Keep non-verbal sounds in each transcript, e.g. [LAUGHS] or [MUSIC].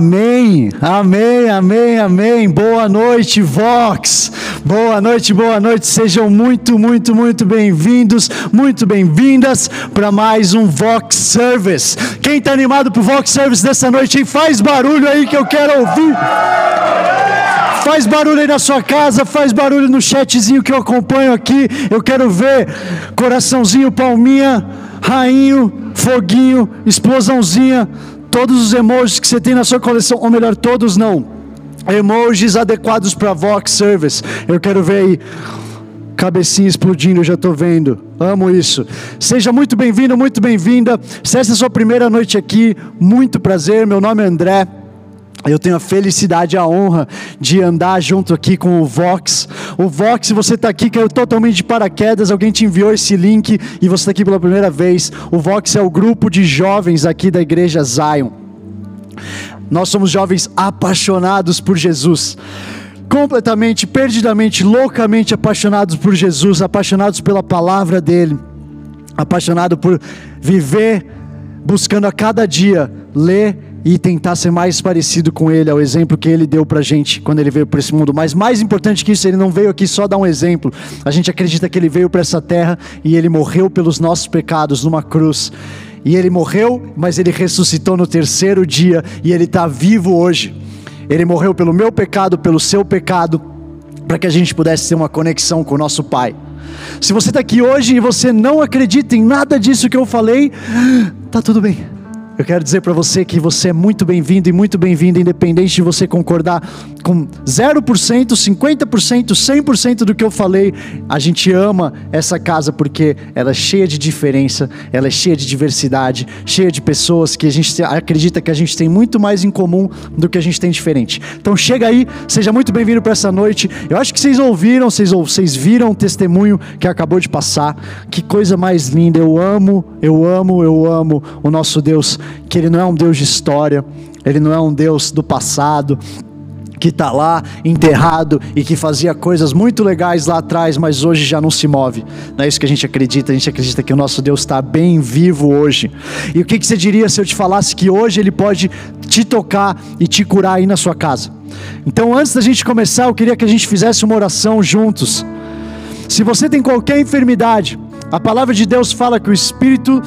Amém, amém, amém, amém. Boa noite, Vox. Boa noite, boa noite. Sejam muito, muito, muito bem-vindos, muito bem-vindas para mais um Vox Service. Quem está animado para o Vox Service dessa noite, hein? faz barulho aí que eu quero ouvir. Faz barulho aí na sua casa, faz barulho no chatzinho que eu acompanho aqui. Eu quero ver coraçãozinho, palminha, rainho, foguinho, explosãozinha todos os emojis que você tem na sua coleção, ou melhor, todos não. Emojis adequados para Vox Service. Eu quero ver aí cabecinha explodindo, eu já estou vendo. Amo isso. Seja muito bem-vindo, muito bem-vinda. Se essa é a sua primeira noite aqui, muito prazer. Meu nome é André. Eu tenho a felicidade e a honra de andar junto aqui com o Vox. O Vox, você está aqui, caiu totalmente de paraquedas, alguém te enviou esse link e você está aqui pela primeira vez. O Vox é o grupo de jovens aqui da igreja Zion. Nós somos jovens apaixonados por Jesus. Completamente, perdidamente, loucamente apaixonados por Jesus, apaixonados pela palavra dele, apaixonados por viver buscando a cada dia ler e tentar ser mais parecido com ele, ao exemplo que ele deu pra gente quando ele veio para esse mundo. Mas mais importante que isso, ele não veio aqui só dar um exemplo. A gente acredita que ele veio para essa terra e ele morreu pelos nossos pecados numa cruz. E ele morreu, mas ele ressuscitou no terceiro dia e ele está vivo hoje. Ele morreu pelo meu pecado, pelo seu pecado, para que a gente pudesse ter uma conexão com o nosso Pai. Se você está aqui hoje e você não acredita em nada disso que eu falei, tá tudo bem eu quero dizer para você que você é muito bem-vindo e muito bem-vinda, independente de você concordar com 0%, 50%, 100% do que eu falei. A gente ama essa casa porque ela é cheia de diferença, ela é cheia de diversidade, cheia de pessoas que a gente acredita que a gente tem muito mais em comum do que a gente tem diferente. Então chega aí, seja muito bem-vindo para essa noite. Eu acho que vocês ouviram, vocês, vocês viram o testemunho que acabou de passar. Que coisa mais linda. Eu amo, eu amo, eu amo o nosso Deus que Ele não é um Deus de história, Ele não é um Deus do passado, que está lá enterrado e que fazia coisas muito legais lá atrás, mas hoje já não se move. Não é isso que a gente acredita, a gente acredita que o nosso Deus está bem vivo hoje. E o que, que você diria se eu te falasse que hoje Ele pode te tocar e te curar aí na sua casa? Então, antes da gente começar, eu queria que a gente fizesse uma oração juntos. Se você tem qualquer enfermidade, a palavra de Deus fala que o Espírito,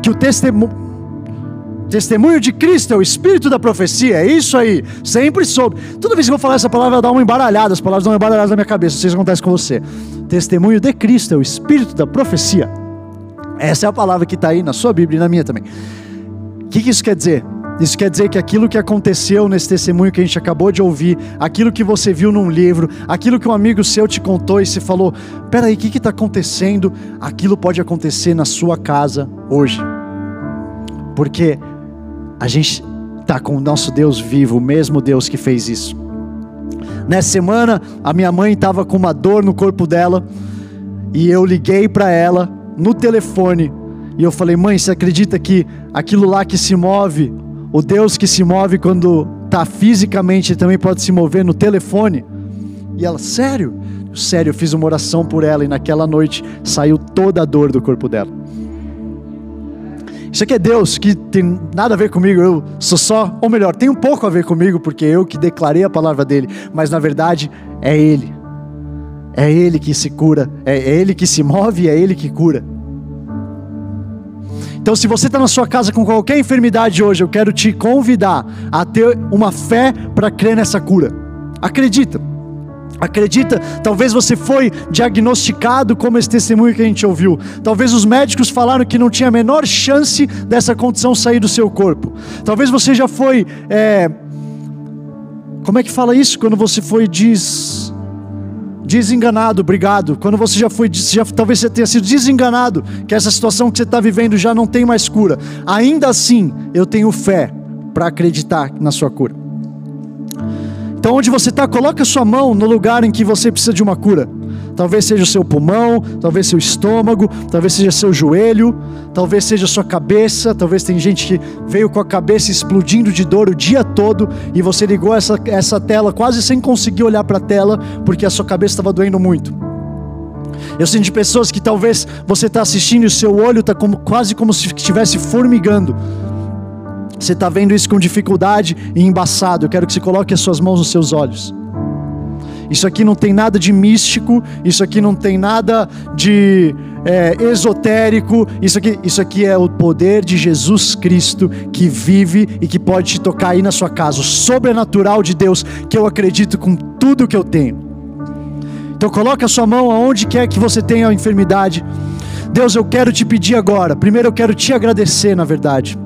que o testemunho Testemunho de Cristo é o espírito da profecia, é isso aí. Sempre soube. Toda vez que eu vou falar essa palavra, dá uma embaralhada, as palavras dão uma embaralhada na minha cabeça. Não sei se acontece com você. Testemunho de Cristo é o espírito da profecia. Essa é a palavra que está aí na sua Bíblia e na minha também. O que, que isso quer dizer? Isso quer dizer que aquilo que aconteceu nesse testemunho que a gente acabou de ouvir, aquilo que você viu num livro, aquilo que um amigo seu te contou e se falou: peraí, o que está acontecendo? Aquilo pode acontecer na sua casa hoje. Porque a gente está com o nosso Deus vivo, o mesmo Deus que fez isso. Nessa semana, a minha mãe estava com uma dor no corpo dela e eu liguei para ela no telefone e eu falei: Mãe, você acredita que aquilo lá que se move, o Deus que se move quando está fisicamente também pode se mover no telefone? E ela: Sério? Sério, eu fiz uma oração por ela e naquela noite saiu toda a dor do corpo dela. Isso aqui é Deus que tem nada a ver comigo, eu sou só, ou melhor, tem um pouco a ver comigo, porque eu que declarei a palavra dele, mas na verdade é Ele. É Ele que se cura, é Ele que se move, é Ele que cura. Então, se você está na sua casa com qualquer enfermidade hoje, eu quero te convidar a ter uma fé para crer nessa cura. Acredita. Acredita, talvez você foi diagnosticado como esse testemunho que a gente ouviu. Talvez os médicos falaram que não tinha a menor chance dessa condição sair do seu corpo. Talvez você já foi. É... Como é que fala isso? Quando você foi des... desenganado, obrigado. Quando você já foi, já, talvez você tenha sido desenganado, que essa situação que você está vivendo já não tem mais cura. Ainda assim, eu tenho fé para acreditar na sua cura. Então, onde você está, coloque a sua mão no lugar em que você precisa de uma cura. Talvez seja o seu pulmão, talvez seu estômago, talvez seja seu joelho, talvez seja sua cabeça. Talvez tem gente que veio com a cabeça explodindo de dor o dia todo e você ligou essa, essa tela quase sem conseguir olhar para a tela porque a sua cabeça estava doendo muito. Eu sinto pessoas que talvez você está assistindo e o seu olho está como, quase como se estivesse formigando Você está vendo isso com dificuldade e embaçado. Eu quero que você coloque as suas mãos nos seus olhos. Isso aqui não tem nada de místico, isso aqui não tem nada de é, esotérico, isso aqui, isso aqui é o poder de Jesus Cristo que vive e que pode te tocar aí na sua casa, o sobrenatural de Deus que eu acredito com tudo que eu tenho. Então coloque a sua mão aonde quer que você tenha a enfermidade. Deus, eu quero te pedir agora. Primeiro eu quero te agradecer, na verdade.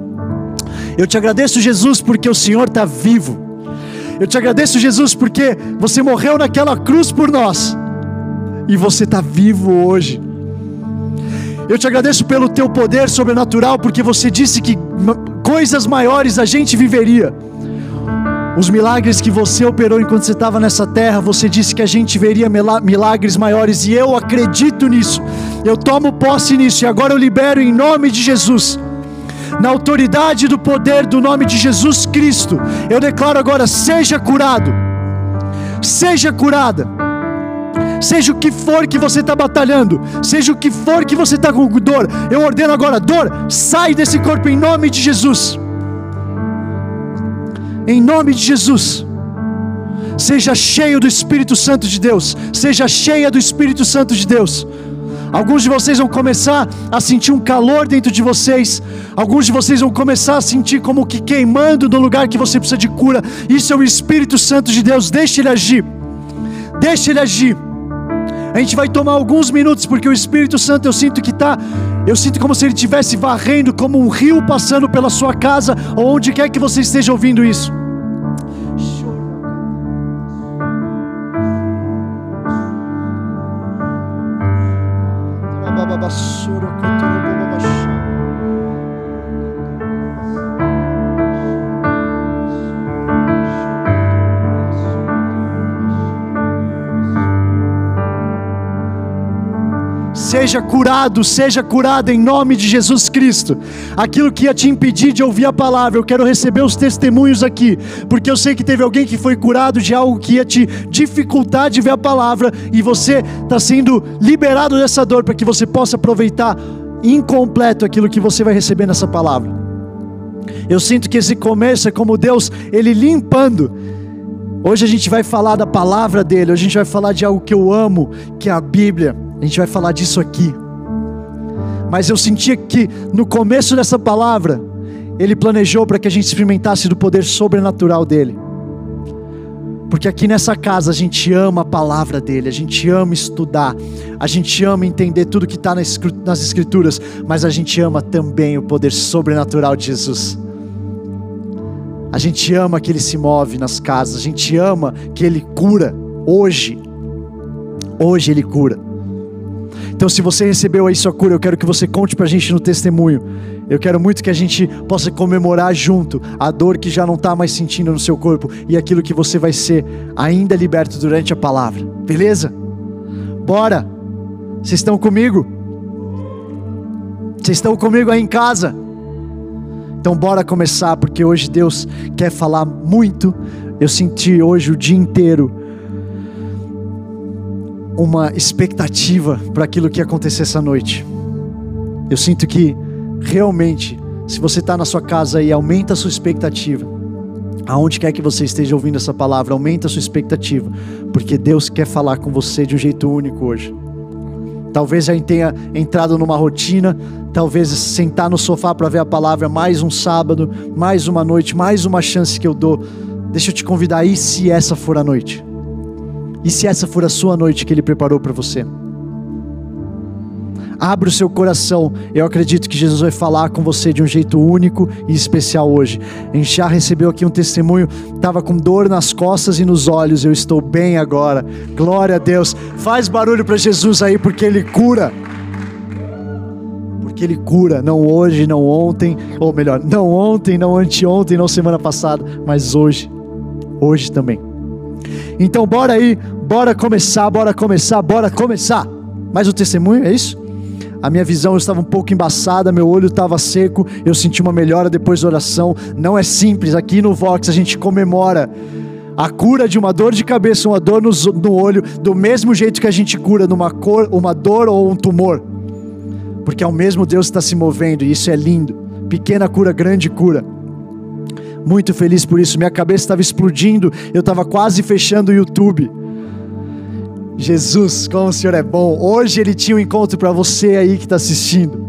Eu te agradeço, Jesus, porque o Senhor está vivo. Eu te agradeço, Jesus, porque você morreu naquela cruz por nós e você está vivo hoje. Eu te agradeço pelo teu poder sobrenatural, porque você disse que coisas maiores a gente viveria. Os milagres que você operou enquanto você estava nessa terra, você disse que a gente veria milagres maiores, e eu acredito nisso. Eu tomo posse nisso, e agora eu libero em nome de Jesus na autoridade do poder do nome de Jesus Cristo, eu declaro agora: seja curado, seja curada. Seja o que for que você está batalhando, seja o que for que você está com dor, eu ordeno agora: dor, sai desse corpo em nome de Jesus. Em nome de Jesus. Seja cheio do Espírito Santo de Deus, seja cheia do Espírito Santo de Deus. Alguns de vocês vão começar a sentir um calor dentro de vocês. Alguns de vocês vão começar a sentir como que queimando no lugar que você precisa de cura. Isso é o Espírito Santo de Deus. Deixe ele agir. Deixe ele agir. A gente vai tomar alguns minutos porque o Espírito Santo eu sinto que está, eu sinto como se ele estivesse varrendo como um rio passando pela sua casa ou onde quer que você esteja ouvindo isso. Seja curado, seja curado em nome de Jesus Cristo. Aquilo que ia te impedir de ouvir a palavra, eu quero receber os testemunhos aqui, porque eu sei que teve alguém que foi curado de algo que ia te dificultar de ver a palavra e você está sendo liberado dessa dor para que você possa aproveitar incompleto aquilo que você vai receber nessa palavra. Eu sinto que esse começo é como Deus, Ele limpando. Hoje a gente vai falar da palavra dele, hoje a gente vai falar de algo que eu amo, que é a Bíblia. A gente vai falar disso aqui. Mas eu sentia que no começo dessa palavra, Ele planejou para que a gente experimentasse do poder sobrenatural dEle. Porque aqui nessa casa a gente ama a palavra dele, a gente ama estudar, a gente ama entender tudo que está nas Escrituras, mas a gente ama também o poder sobrenatural de Jesus. A gente ama que ele se move nas casas, a gente ama que ele cura hoje. Hoje ele cura. Então, se você recebeu aí sua cura, eu quero que você conte para a gente no testemunho. Eu quero muito que a gente possa comemorar junto a dor que já não está mais sentindo no seu corpo e aquilo que você vai ser ainda liberto durante a palavra. Beleza? Bora! Vocês estão comigo? Vocês estão comigo aí em casa? Então bora começar, porque hoje Deus quer falar muito. Eu senti hoje o dia inteiro uma expectativa para aquilo que ia acontecer essa noite. Eu sinto que realmente, se você está na sua casa aí, aumenta a sua expectativa. Aonde quer que você esteja ouvindo essa palavra, aumenta a sua expectativa, porque Deus quer falar com você de um jeito único hoje. Talvez gente tenha entrado numa rotina, talvez sentar no sofá para ver a palavra mais um sábado, mais uma noite, mais uma chance que eu dou. Deixa eu te convidar aí se essa for a noite. E se essa for a sua noite que Ele preparou para você? Abra o seu coração. Eu acredito que Jesus vai falar com você de um jeito único e especial hoje. A recebeu aqui um testemunho, estava com dor nas costas e nos olhos. Eu estou bem agora. Glória a Deus. Faz barulho para Jesus aí, porque Ele cura. Porque Ele cura, não hoje, não ontem, ou melhor, não ontem, não anteontem, não semana passada, mas hoje. Hoje também. Então, bora aí, bora começar, bora começar, bora começar. Mais um testemunho, é isso? A minha visão estava um pouco embaçada, meu olho estava seco, eu senti uma melhora depois da oração. Não é simples, aqui no Vox a gente comemora a cura de uma dor de cabeça, uma dor no, no olho, do mesmo jeito que a gente cura numa cor, uma dor ou um tumor. Porque é o mesmo Deus que está se movendo e isso é lindo. Pequena cura, grande cura. Muito feliz por isso. Minha cabeça estava explodindo, eu estava quase fechando o YouTube. Jesus, como o Senhor é bom. Hoje ele tinha um encontro para você aí que está assistindo.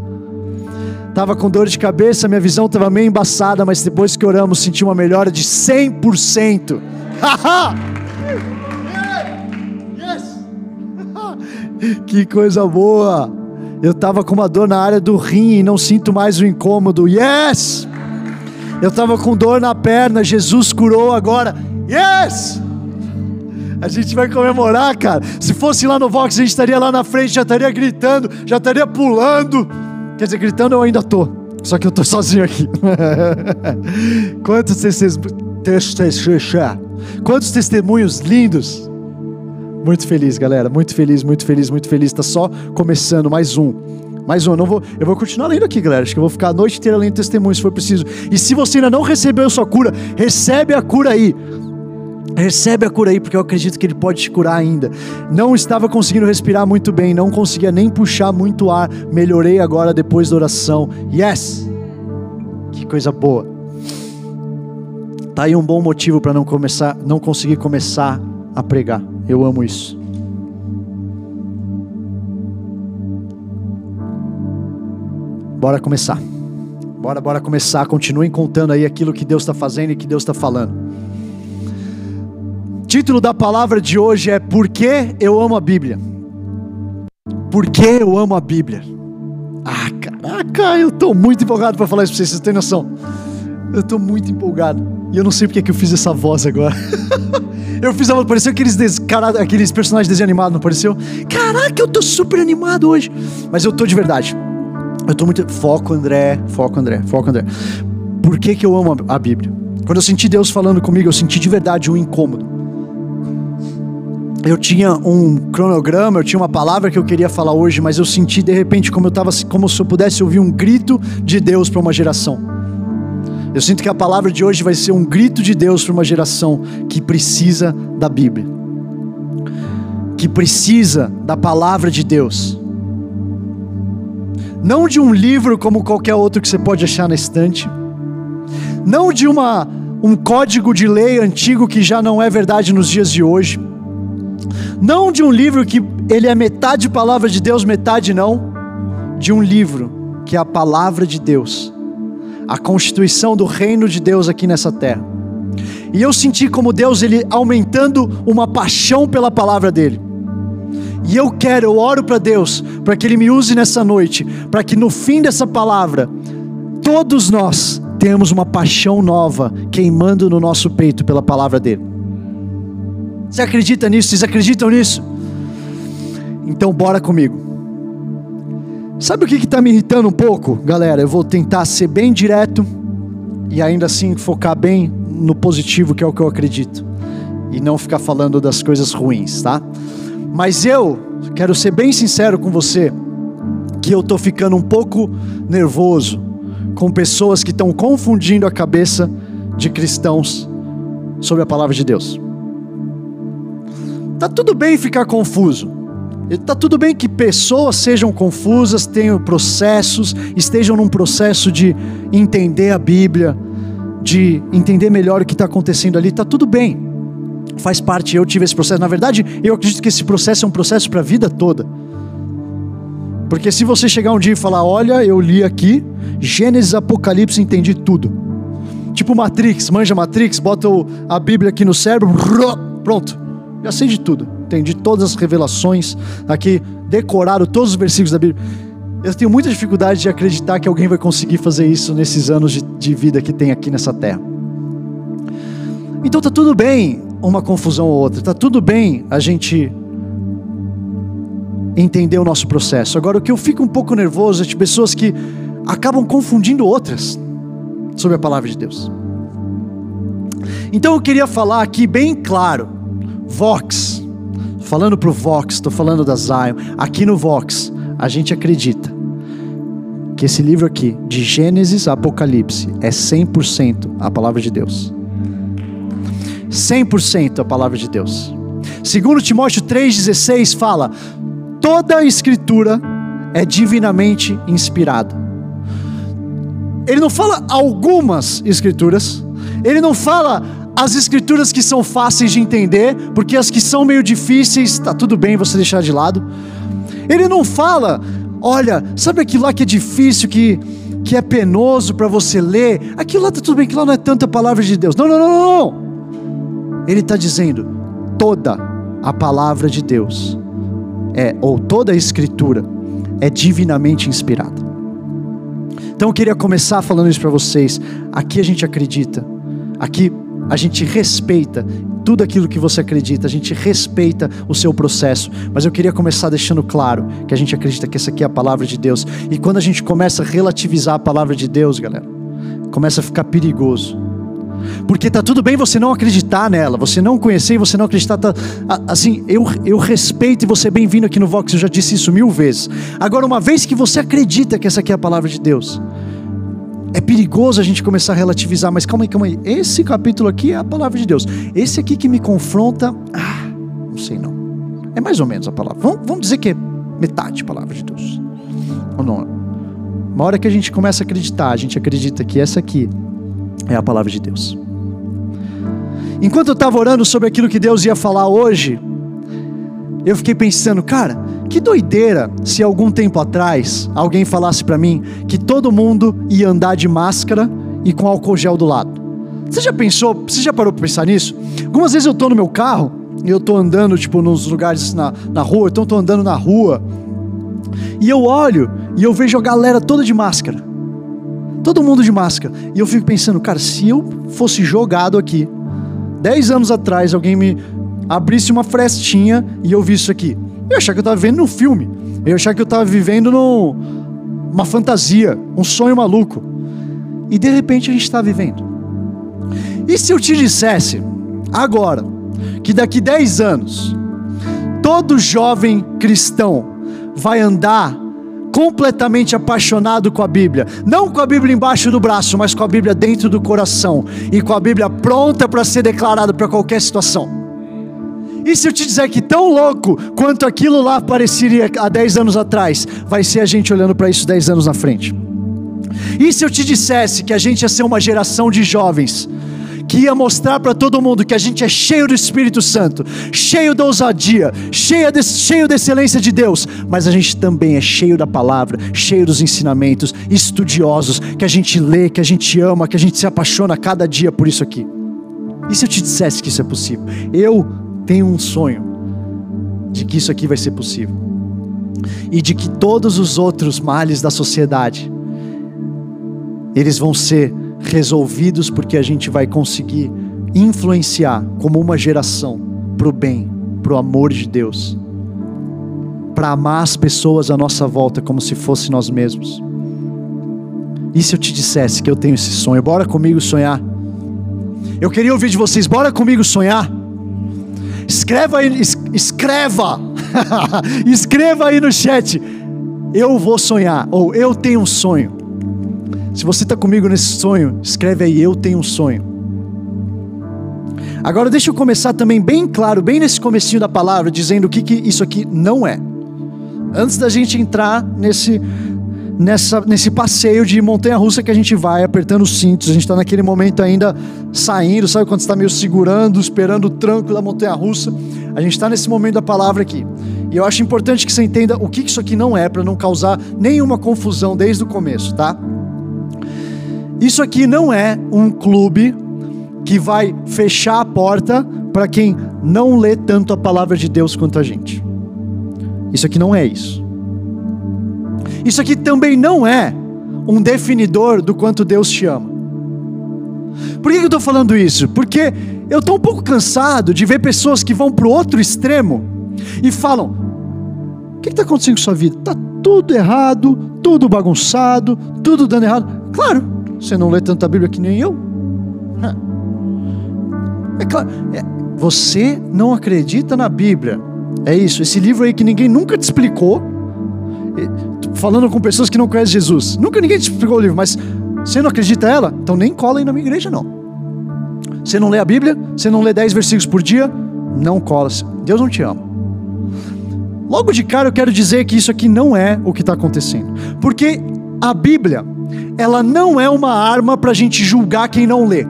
Tava com dor de cabeça, minha visão estava meio embaçada, mas depois que oramos senti uma melhora de 100%. [LAUGHS] que coisa boa! Eu estava com uma dor na área do rim e não sinto mais o incômodo. Yes! Eu estava com dor na perna, Jesus curou agora. Yes! A gente vai comemorar, cara. Se fosse lá no Vox, a gente estaria lá na frente, já estaria gritando, já estaria pulando. Quer dizer, gritando eu ainda tô. Só que eu tô [LAUGHS] sozinho aqui. Quantos quantos testemunhos lindos. Muito feliz, galera. Muito feliz, muito feliz, muito feliz. Tá só começando mais um. Mais um, eu não vou, eu vou continuar lendo aqui, galera. Acho que eu vou ficar a noite inteira lendo testemunhos se for preciso. E se você ainda não recebeu a sua cura, recebe a cura aí. Recebe a cura aí, porque eu acredito que Ele pode te curar ainda. Não estava conseguindo respirar muito bem, não conseguia nem puxar muito ar. Melhorei agora depois da oração. Yes! Que coisa boa. Tá aí um bom motivo para não começar, não conseguir começar a pregar. Eu amo isso. Bora começar. Bora, bora começar. Continuem contando aí aquilo que Deus está fazendo e que Deus está falando título da palavra de hoje é Por que eu amo a Bíblia? Por que eu amo a Bíblia? Ah, caraca, eu estou muito empolgado para falar isso para vocês, vocês têm noção? Eu estou muito empolgado. E eu não sei porque que eu fiz essa voz agora. [LAUGHS] eu fiz a voz, pareceu aqueles, des, cara, aqueles personagens desenho animado, não pareceu? Caraca, eu estou super animado hoje. Mas eu estou de verdade. Eu estou muito. Foco, André. Foco, André. Foco, André. Por que, que eu amo a Bíblia? Quando eu senti Deus falando comigo, eu senti de verdade um incômodo eu tinha um cronograma, eu tinha uma palavra que eu queria falar hoje, mas eu senti de repente como eu tava, como se eu pudesse ouvir um grito de Deus para uma geração. Eu sinto que a palavra de hoje vai ser um grito de Deus para uma geração que precisa da Bíblia, que precisa da palavra de Deus. Não de um livro como qualquer outro que você pode achar na estante, não de uma um código de lei antigo que já não é verdade nos dias de hoje não de um livro que ele é metade palavra de Deus, metade não, de um livro que é a palavra de Deus, a constituição do reino de Deus aqui nessa terra. E eu senti como Deus ele aumentando uma paixão pela palavra dele. E eu quero, eu oro para Deus, para que Ele me use nessa noite, para que no fim dessa palavra, todos nós tenhamos uma paixão nova queimando no nosso peito pela palavra dele. Você acredita nisso? Vocês acreditam nisso? Então bora comigo. Sabe o que está me irritando um pouco, galera? Eu vou tentar ser bem direto e ainda assim focar bem no positivo, que é o que eu acredito, e não ficar falando das coisas ruins, tá? Mas eu quero ser bem sincero com você, que eu tô ficando um pouco nervoso com pessoas que estão confundindo a cabeça de cristãos sobre a palavra de Deus. Tá tudo bem ficar confuso. Tá tudo bem que pessoas sejam confusas, tenham processos, estejam num processo de entender a Bíblia, de entender melhor o que está acontecendo ali. Tá tudo bem. Faz parte. Eu tive esse processo. Na verdade, eu acredito que esse processo é um processo para a vida toda. Porque se você chegar um dia e falar, olha, eu li aqui, Gênesis, Apocalipse, entendi tudo. Tipo Matrix, manja Matrix, bota a Bíblia aqui no cérebro, pronto. Já sei de tudo. Entendi todas as revelações aqui, decoraram todos os versículos da Bíblia. Eu tenho muita dificuldade de acreditar que alguém vai conseguir fazer isso nesses anos de, de vida que tem aqui nessa terra. Então tá tudo bem uma confusão ou outra, tá tudo bem a gente entender o nosso processo. Agora, o que eu fico um pouco nervoso é de pessoas que acabam confundindo outras sobre a palavra de Deus. Então eu queria falar aqui bem claro Vox, falando para o Vox, estou falando da Zion. Aqui no Vox, a gente acredita que esse livro aqui, de Gênesis a Apocalipse, é 100% a palavra de Deus. 100% a palavra de Deus. Segundo Timóteo 3,16 fala: toda a escritura é divinamente inspirada. Ele não fala algumas escrituras, Ele não fala as escrituras que são fáceis de entender, porque as que são meio difíceis, está tudo bem você deixar de lado. Ele não fala, olha, sabe aquilo lá que é difícil, que, que é penoso para você ler? Aquilo lá está tudo bem, aquilo lá não é tanta palavra de Deus. Não, não, não, não. não. Ele está dizendo, toda a palavra de Deus é, ou toda a escritura é divinamente inspirada. Então eu queria começar falando isso para vocês. Aqui a gente acredita, aqui a gente respeita tudo aquilo que você acredita, a gente respeita o seu processo, mas eu queria começar deixando claro que a gente acredita que essa aqui é a palavra de Deus. E quando a gente começa a relativizar a palavra de Deus, galera, começa a ficar perigoso. Porque tá tudo bem você não acreditar nela, você não conhecer e você não acreditar. Tá, assim, eu, eu respeito e você é bem-vindo aqui no Vox, eu já disse isso mil vezes. Agora, uma vez que você acredita que essa aqui é a palavra de Deus, é perigoso a gente começar a relativizar, mas calma aí, calma aí. Esse capítulo aqui é a palavra de Deus. Esse aqui que me confronta, ah, não sei não. É mais ou menos a palavra. Vamos, vamos dizer que é metade a palavra de Deus. Ou não? Uma hora que a gente começa a acreditar, a gente acredita que essa aqui é a palavra de Deus. Enquanto eu estava orando sobre aquilo que Deus ia falar hoje, eu fiquei pensando, cara, que doideira se algum tempo atrás alguém falasse para mim que todo mundo ia andar de máscara e com álcool gel do lado. Você já pensou, você já parou para pensar nisso? Algumas vezes eu estou no meu carro e eu estou andando, tipo, nos lugares na, na rua, então eu tô andando na rua, e eu olho e eu vejo a galera toda de máscara. Todo mundo de máscara. E eu fico pensando, cara, se eu fosse jogado aqui, 10 anos atrás, alguém me abrisse uma frestinha e eu visse isso aqui, eu ia achar que eu estava vivendo num filme. Eu ia achar que eu estava vivendo numa fantasia, um sonho maluco. E de repente a gente está vivendo. E se eu te dissesse, agora, que daqui 10 anos, todo jovem cristão vai andar completamente apaixonado com a Bíblia, não com a Bíblia embaixo do braço, mas com a Bíblia dentro do coração e com a Bíblia pronta para ser declarada para qualquer situação. E se eu te dizer que tão louco quanto aquilo lá pareceria há 10 anos atrás, vai ser a gente olhando para isso 10 anos na frente? E se eu te dissesse que a gente ia ser uma geração de jovens que ia mostrar para todo mundo que a gente é cheio do Espírito Santo, cheio da ousadia, cheio de, cheio da excelência de Deus, mas a gente também é cheio da palavra, cheio dos ensinamentos, estudiosos, que a gente lê, que a gente ama, que a gente se apaixona cada dia por isso aqui. E se eu te dissesse que isso é possível? Eu tenho um sonho de que isso aqui vai ser possível. E de que todos os outros males da sociedade eles vão ser resolvidos porque a gente vai conseguir influenciar como uma geração para o bem, para o amor de Deus, para amar as pessoas à nossa volta como se fosse nós mesmos. E se eu te dissesse que eu tenho esse sonho, bora comigo sonhar. Eu queria ouvir de vocês, bora comigo sonhar. Escreva aí, escreva, [LAUGHS] escreva aí no chat. Eu vou sonhar, ou eu tenho um sonho. Se você está comigo nesse sonho, escreve aí, eu tenho um sonho. Agora deixa eu começar também bem claro, bem nesse comecinho da palavra, dizendo o que, que isso aqui não é. Antes da gente entrar nesse, nessa, nesse passeio de montanha-russa que a gente vai, apertando os cintos, a gente está naquele momento ainda saindo, sabe quando está meio segurando, esperando o tranco da montanha-russa? A gente está nesse momento da palavra aqui. E eu acho importante que você entenda o que isso aqui não é, para não causar nenhuma confusão desde o começo, tá? Isso aqui não é um clube que vai fechar a porta para quem não lê tanto a palavra de Deus quanto a gente. Isso aqui não é isso. Isso aqui também não é um definidor do quanto Deus te ama. Por que eu estou falando isso? Porque eu estou um pouco cansado de ver pessoas que vão para o outro extremo e falam: o que está acontecendo com sua vida? Está tudo errado, tudo bagunçado, tudo dando errado. Claro, você não lê tanta Bíblia que nem eu? É claro, é, você não acredita na Bíblia. É isso, esse livro aí que ninguém nunca te explicou. Falando com pessoas que não conhecem Jesus. Nunca ninguém te explicou o livro, mas você não acredita ela? Então nem cola aí na minha igreja, não. Você não lê a Bíblia? Você não lê 10 versículos por dia? Não cola. Deus não te ama. Logo de cara eu quero dizer que isso aqui não é o que está acontecendo. Porque a Bíblia ela não é uma arma para a gente julgar quem não lê.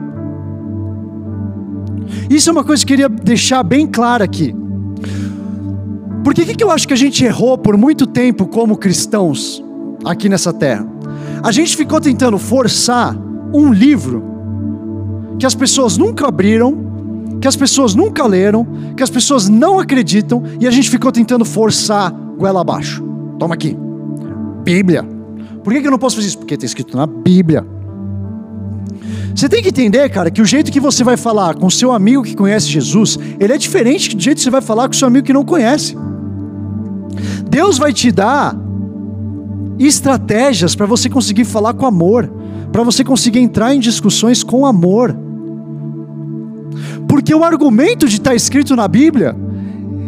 Isso é uma coisa que eu queria deixar bem clara aqui. Porque o que, que eu acho que a gente errou por muito tempo como cristãos aqui nessa terra? A gente ficou tentando forçar um livro que as pessoas nunca abriram, que as pessoas nunca leram, que as pessoas não acreditam e a gente ficou tentando forçar goela abaixo. Toma aqui. Bíblia. Por que, eu não posso fazer isso? Porque está escrito na Bíblia. Você tem que entender, cara, que o jeito que você vai falar com seu amigo que conhece Jesus, ele é diferente do jeito que você vai falar com seu amigo que não conhece. Deus vai te dar estratégias para você conseguir falar com amor, para você conseguir entrar em discussões com amor. Porque o argumento de estar tá escrito na Bíblia,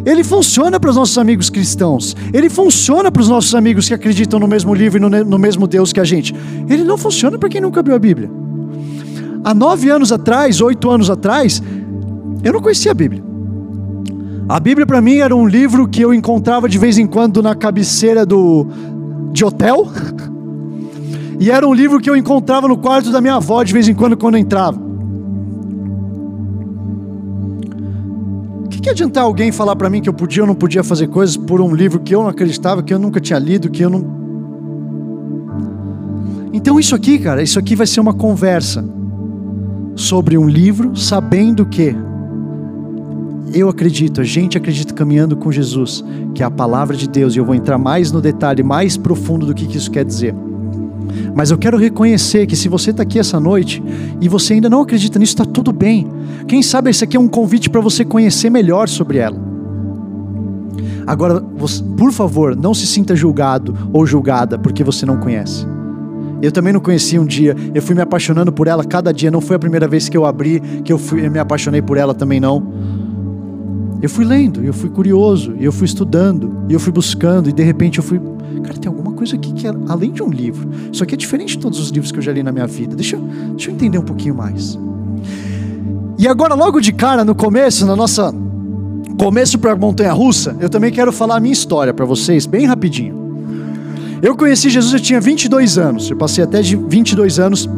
ele funciona para os nossos amigos cristãos, ele funciona para os nossos amigos que acreditam no mesmo livro e no, no mesmo Deus que a gente. Ele não funciona para quem nunca abriu a Bíblia. Há nove anos atrás, oito anos atrás, eu não conhecia a Bíblia. A Bíblia para mim era um livro que eu encontrava de vez em quando na cabeceira do, de hotel. [LAUGHS] E era um livro que eu encontrava no quarto da minha avó de vez em quando quando eu entrava. Que, que adiantar alguém falar para mim que eu podia ou não podia fazer coisas por um livro que eu não acreditava, que eu nunca tinha lido, que eu não. Então isso aqui, cara, isso aqui vai ser uma conversa sobre um livro, sabendo que eu acredito, a gente acredita caminhando com Jesus, que é a palavra de Deus, e eu vou entrar mais no detalhe, mais profundo do que isso quer dizer. Mas eu quero reconhecer que se você está aqui essa noite e você ainda não acredita nisso, está tudo bem. Quem sabe esse aqui é um convite para você conhecer melhor sobre ela. Agora, por favor, não se sinta julgado ou julgada porque você não conhece. Eu também não conhecia um dia, eu fui me apaixonando por ela cada dia. Não foi a primeira vez que eu abri que eu, fui, eu me apaixonei por ela também não. Eu fui lendo, eu fui curioso, eu fui estudando, eu fui buscando e de repente eu fui, cara, tem alguma coisa aqui que é além de um livro. Isso aqui é diferente de todos os livros que eu já li na minha vida. Deixa, deixa eu entender um pouquinho mais. E agora logo de cara no começo, na nossa começo para a montanha russa, eu também quero falar a minha história para vocês bem rapidinho. Eu conheci Jesus, eu tinha 22 anos. Eu passei até de 22 anos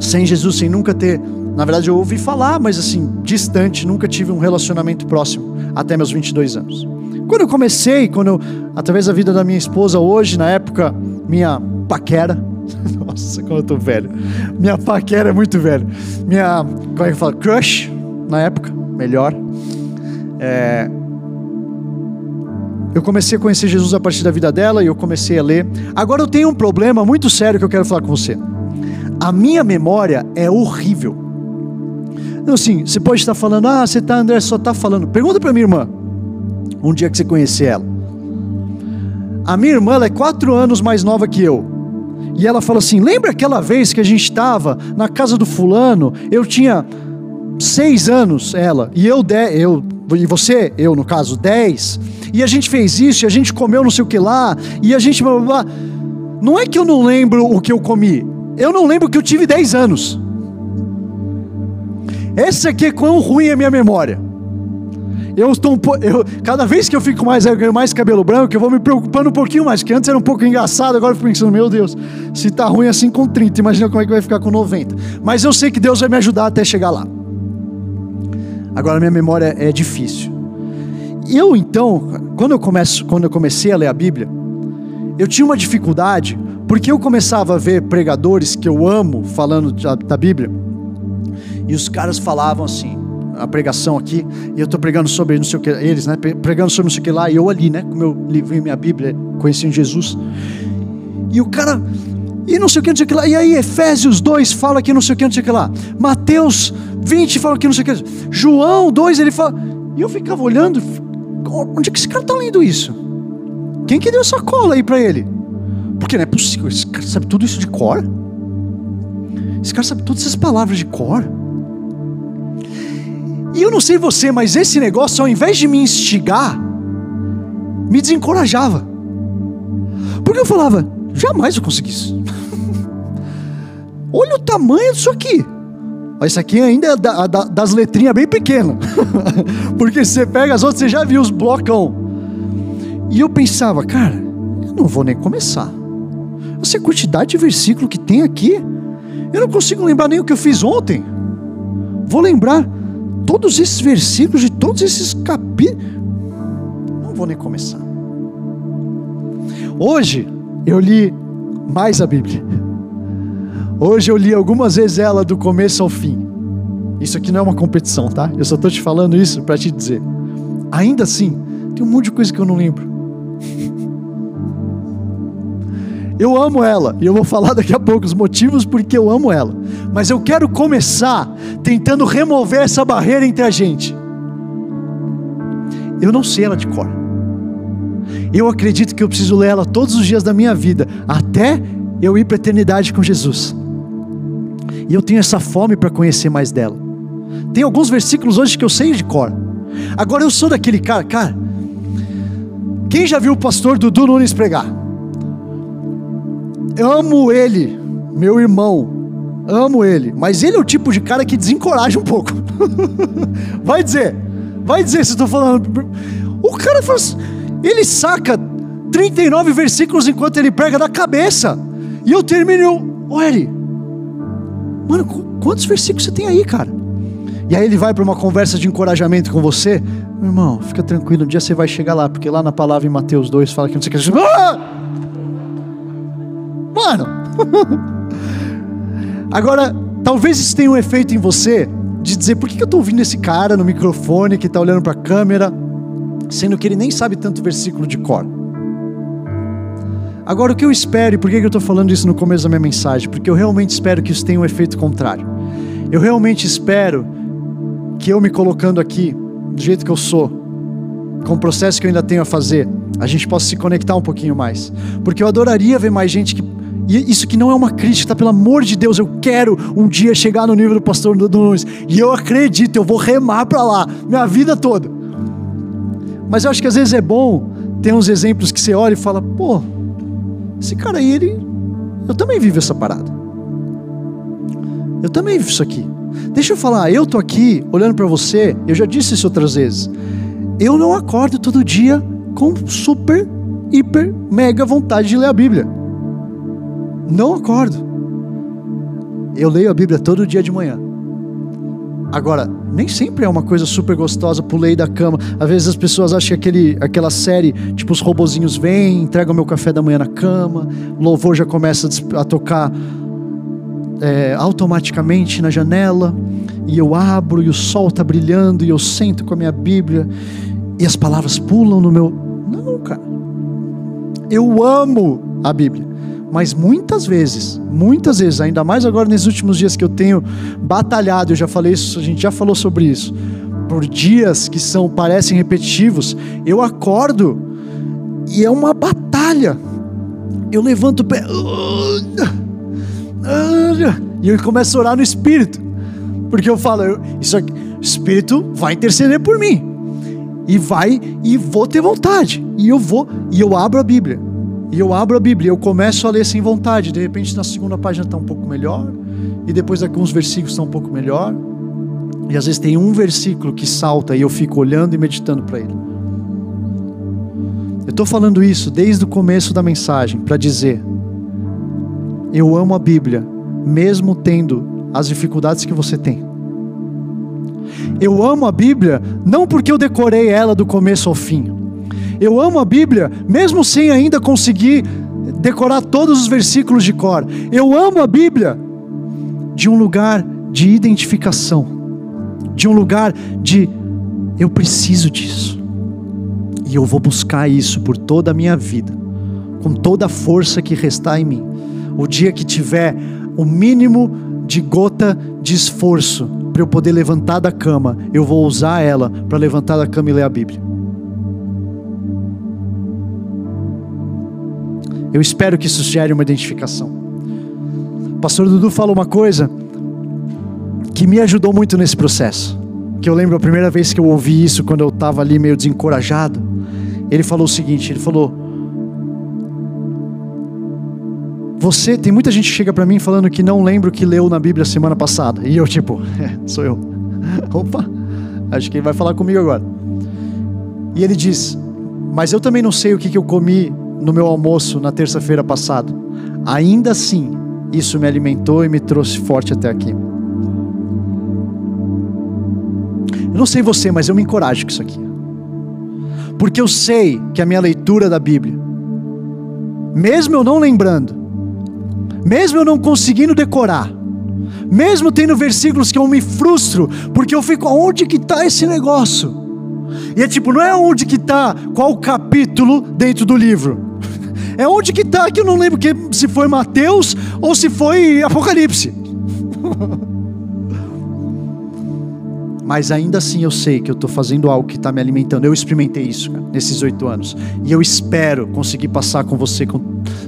sem Jesus, sem nunca ter. Na verdade, eu ouvi falar, mas assim, distante, nunca tive um relacionamento próximo até meus 22 anos. Quando eu comecei, quando eu, através da vida da minha esposa hoje, na época, minha paquera, [LAUGHS] nossa, como eu tô velho. Minha paquera é muito velho. Minha, como é que fala? Crush, na época, melhor. É, eu comecei a conhecer Jesus a partir da vida dela e eu comecei a ler. Agora eu tenho um problema muito sério que eu quero falar com você. A minha memória é horrível. Então, assim, você pode estar falando, ah, você está, André, só está falando. Pergunta para minha irmã, um dia que você conhecer ela. A minha irmã é quatro anos mais nova que eu. E ela fala assim: lembra aquela vez que a gente estava na casa do fulano? Eu tinha seis anos, ela, e eu, de, eu e você, eu no caso, dez e a gente fez isso, e a gente comeu não sei o que lá, e a gente blá, blá, blá. Não é que eu não lembro o que eu comi, eu não lembro que eu tive 10 anos. Essa aqui é quão ruim é a minha memória. Eu estou eu, cada vez que eu fico mais mais cabelo branco, eu vou me preocupando um pouquinho mais, porque antes era um pouco engraçado, agora eu fico pensando, meu Deus, se tá ruim assim com 30, imagina como é que vai ficar com 90. Mas eu sei que Deus vai me ajudar até chegar lá. Agora minha memória é difícil. Eu então, quando eu, começo, quando eu comecei a ler a Bíblia, eu tinha uma dificuldade, porque eu começava a ver pregadores que eu amo falando da Bíblia, e os caras falavam assim, a pregação aqui, e eu estou pregando sobre não sei o que, eles, né, pregando sobre não sei o que lá, e eu ali, né, com meu livrinho, minha Bíblia, conhecendo Jesus, e o cara, e não sei o que, não sei o que lá, e aí Efésios 2 fala que não sei o que, não sei o que lá, Mateus 20 fala que não sei o que, João 2 ele fala, e eu ficava olhando, onde é que esse cara está lendo isso? Quem que deu essa cola aí para ele? Porque não é possível, esse cara sabe tudo isso de cor? Esse cara sabe todas essas palavras de cor? E eu não sei você, mas esse negócio, ao invés de me instigar, me desencorajava. Porque eu falava, jamais eu consegui isso. [LAUGHS] Olha o tamanho disso aqui. Esse aqui ainda é da, da, das letrinhas bem pequeno. [LAUGHS] Porque você pega as outras, você já viu os blocão. E eu pensava, cara, eu não vou nem começar. Essa quantidade de versículo que tem aqui, eu não consigo lembrar nem o que eu fiz ontem. Vou lembrar todos esses versículos, de todos esses capítulos. Não vou nem começar. Hoje eu li mais a Bíblia. Hoje eu li algumas vezes ela do começo ao fim. Isso aqui não é uma competição, tá? Eu só estou te falando isso para te dizer. Ainda assim, tem um monte de coisa que eu não lembro. Eu amo ela e eu vou falar daqui a pouco os motivos porque eu amo ela. Mas eu quero começar tentando remover essa barreira entre a gente. Eu não sei ela de cor. Eu acredito que eu preciso ler ela todos os dias da minha vida, até eu ir para a eternidade com Jesus. E eu tenho essa fome para conhecer mais dela. Tem alguns versículos hoje que eu sei de cor. Agora eu sou daquele cara, cara. Quem já viu o pastor Dudu Nunes pregar? Eu amo ele, meu irmão. Amo ele, mas ele é o tipo de cara que desencoraja um pouco. [LAUGHS] vai dizer, vai dizer se estou falando. O cara faz, ele saca 39 versículos enquanto ele prega da cabeça. E eu termino, olha ele, mano, quantos versículos você tem aí, cara? E aí ele vai para uma conversa de encorajamento com você, meu irmão, fica tranquilo, um dia você vai chegar lá, porque lá na palavra em Mateus 2 fala que não sei o que. Ah! Mano! [LAUGHS] Agora, talvez isso tenha um efeito em você de dizer, por que eu estou ouvindo esse cara no microfone que está olhando para a câmera, sendo que ele nem sabe tanto versículo de cor? Agora, o que eu espero, e por que eu estou falando isso no começo da minha mensagem? Porque eu realmente espero que isso tenha um efeito contrário. Eu realmente espero que eu me colocando aqui, do jeito que eu sou, com o processo que eu ainda tenho a fazer, a gente possa se conectar um pouquinho mais. Porque eu adoraria ver mais gente que. E isso que não é uma crítica, tá? pelo amor de Deus, eu quero um dia chegar no nível do pastor Dudu Nunes. E eu acredito, eu vou remar para lá, minha vida toda. Mas eu acho que às vezes é bom ter uns exemplos que você olha e fala, pô, esse cara aí, ele. Eu também vivo essa parada. Eu também vivo isso aqui. Deixa eu falar, eu tô aqui olhando para você, eu já disse isso outras vezes. Eu não acordo todo dia com super, hiper, mega vontade de ler a Bíblia. Não acordo. Eu leio a Bíblia todo dia de manhã. Agora, nem sempre é uma coisa super gostosa pulei da cama. Às vezes as pessoas acham que aquele, aquela série, tipo os robozinhos vêm, entregam meu café da manhã na cama, louvor já começa a tocar é, automaticamente na janela, e eu abro e o sol está brilhando, e eu sento com a minha Bíblia, e as palavras pulam no meu. Não, cara. Eu amo a Bíblia. Mas muitas vezes, muitas vezes, ainda mais agora nesses últimos dias que eu tenho batalhado, eu já falei isso, a gente já falou sobre isso, por dias que são parecem repetitivos, eu acordo e é uma batalha. Eu levanto o pé e eu começo a orar no espírito, porque eu falo, isso aqui, o espírito vai interceder por mim. E vai e vou ter vontade. E eu vou e eu abro a Bíblia. E eu abro a Bíblia, eu começo a ler sem vontade. De repente, na segunda página está um pouco melhor, e depois alguns versículos estão um pouco melhor. E às vezes tem um versículo que salta e eu fico olhando e meditando para ele. Eu estou falando isso desde o começo da mensagem para dizer: eu amo a Bíblia, mesmo tendo as dificuldades que você tem. Eu amo a Bíblia não porque eu decorei ela do começo ao fim, eu amo a Bíblia, mesmo sem ainda conseguir decorar todos os versículos de cor. Eu amo a Bíblia de um lugar de identificação, de um lugar de eu preciso disso. E eu vou buscar isso por toda a minha vida, com toda a força que restar em mim. O dia que tiver o mínimo de gota de esforço para eu poder levantar da cama, eu vou usar ela para levantar da cama e ler a Bíblia. Eu espero que isso gere uma identificação. Pastor Dudu falou uma coisa que me ajudou muito nesse processo. Que eu lembro a primeira vez que eu ouvi isso, quando eu estava ali meio desencorajado. Ele falou o seguinte: ele falou, você, tem muita gente que chega para mim falando que não lembra o que leu na Bíblia semana passada. E eu, tipo, [LAUGHS] é, sou eu. [LAUGHS] Opa, acho que ele vai falar comigo agora. E ele diz: Mas eu também não sei o que, que eu comi no meu almoço na terça-feira passada. Ainda assim, isso me alimentou e me trouxe forte até aqui. Eu não sei você, mas eu me encorajo com isso aqui. Porque eu sei que a minha leitura da Bíblia, mesmo eu não lembrando, mesmo eu não conseguindo decorar, mesmo tendo versículos que eu me frustro, porque eu fico, aonde que está esse negócio? E é tipo, não é onde que está, qual capítulo dentro do livro. É onde que está, que eu não lembro que, se foi Mateus ou se foi Apocalipse. [LAUGHS] Mas ainda assim eu sei que eu estou fazendo algo que está me alimentando. Eu experimentei isso cara, nesses oito anos. E eu espero conseguir passar com você com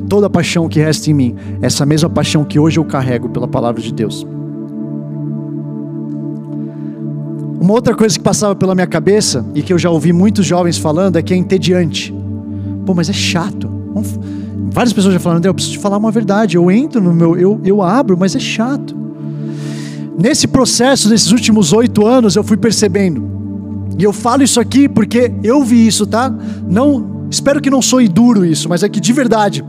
toda a paixão que resta em mim. Essa mesma paixão que hoje eu carrego pela palavra de Deus. Uma outra coisa que passava pela minha cabeça e que eu já ouvi muitos jovens falando é que é entediante. Pô, mas é chato. Várias pessoas já falaram, André, eu preciso te falar uma verdade. Eu entro no meu, eu, eu abro, mas é chato. Nesse processo, nesses últimos oito anos, eu fui percebendo. E eu falo isso aqui porque eu vi isso, tá? Não, espero que não soe duro isso, mas é que de verdade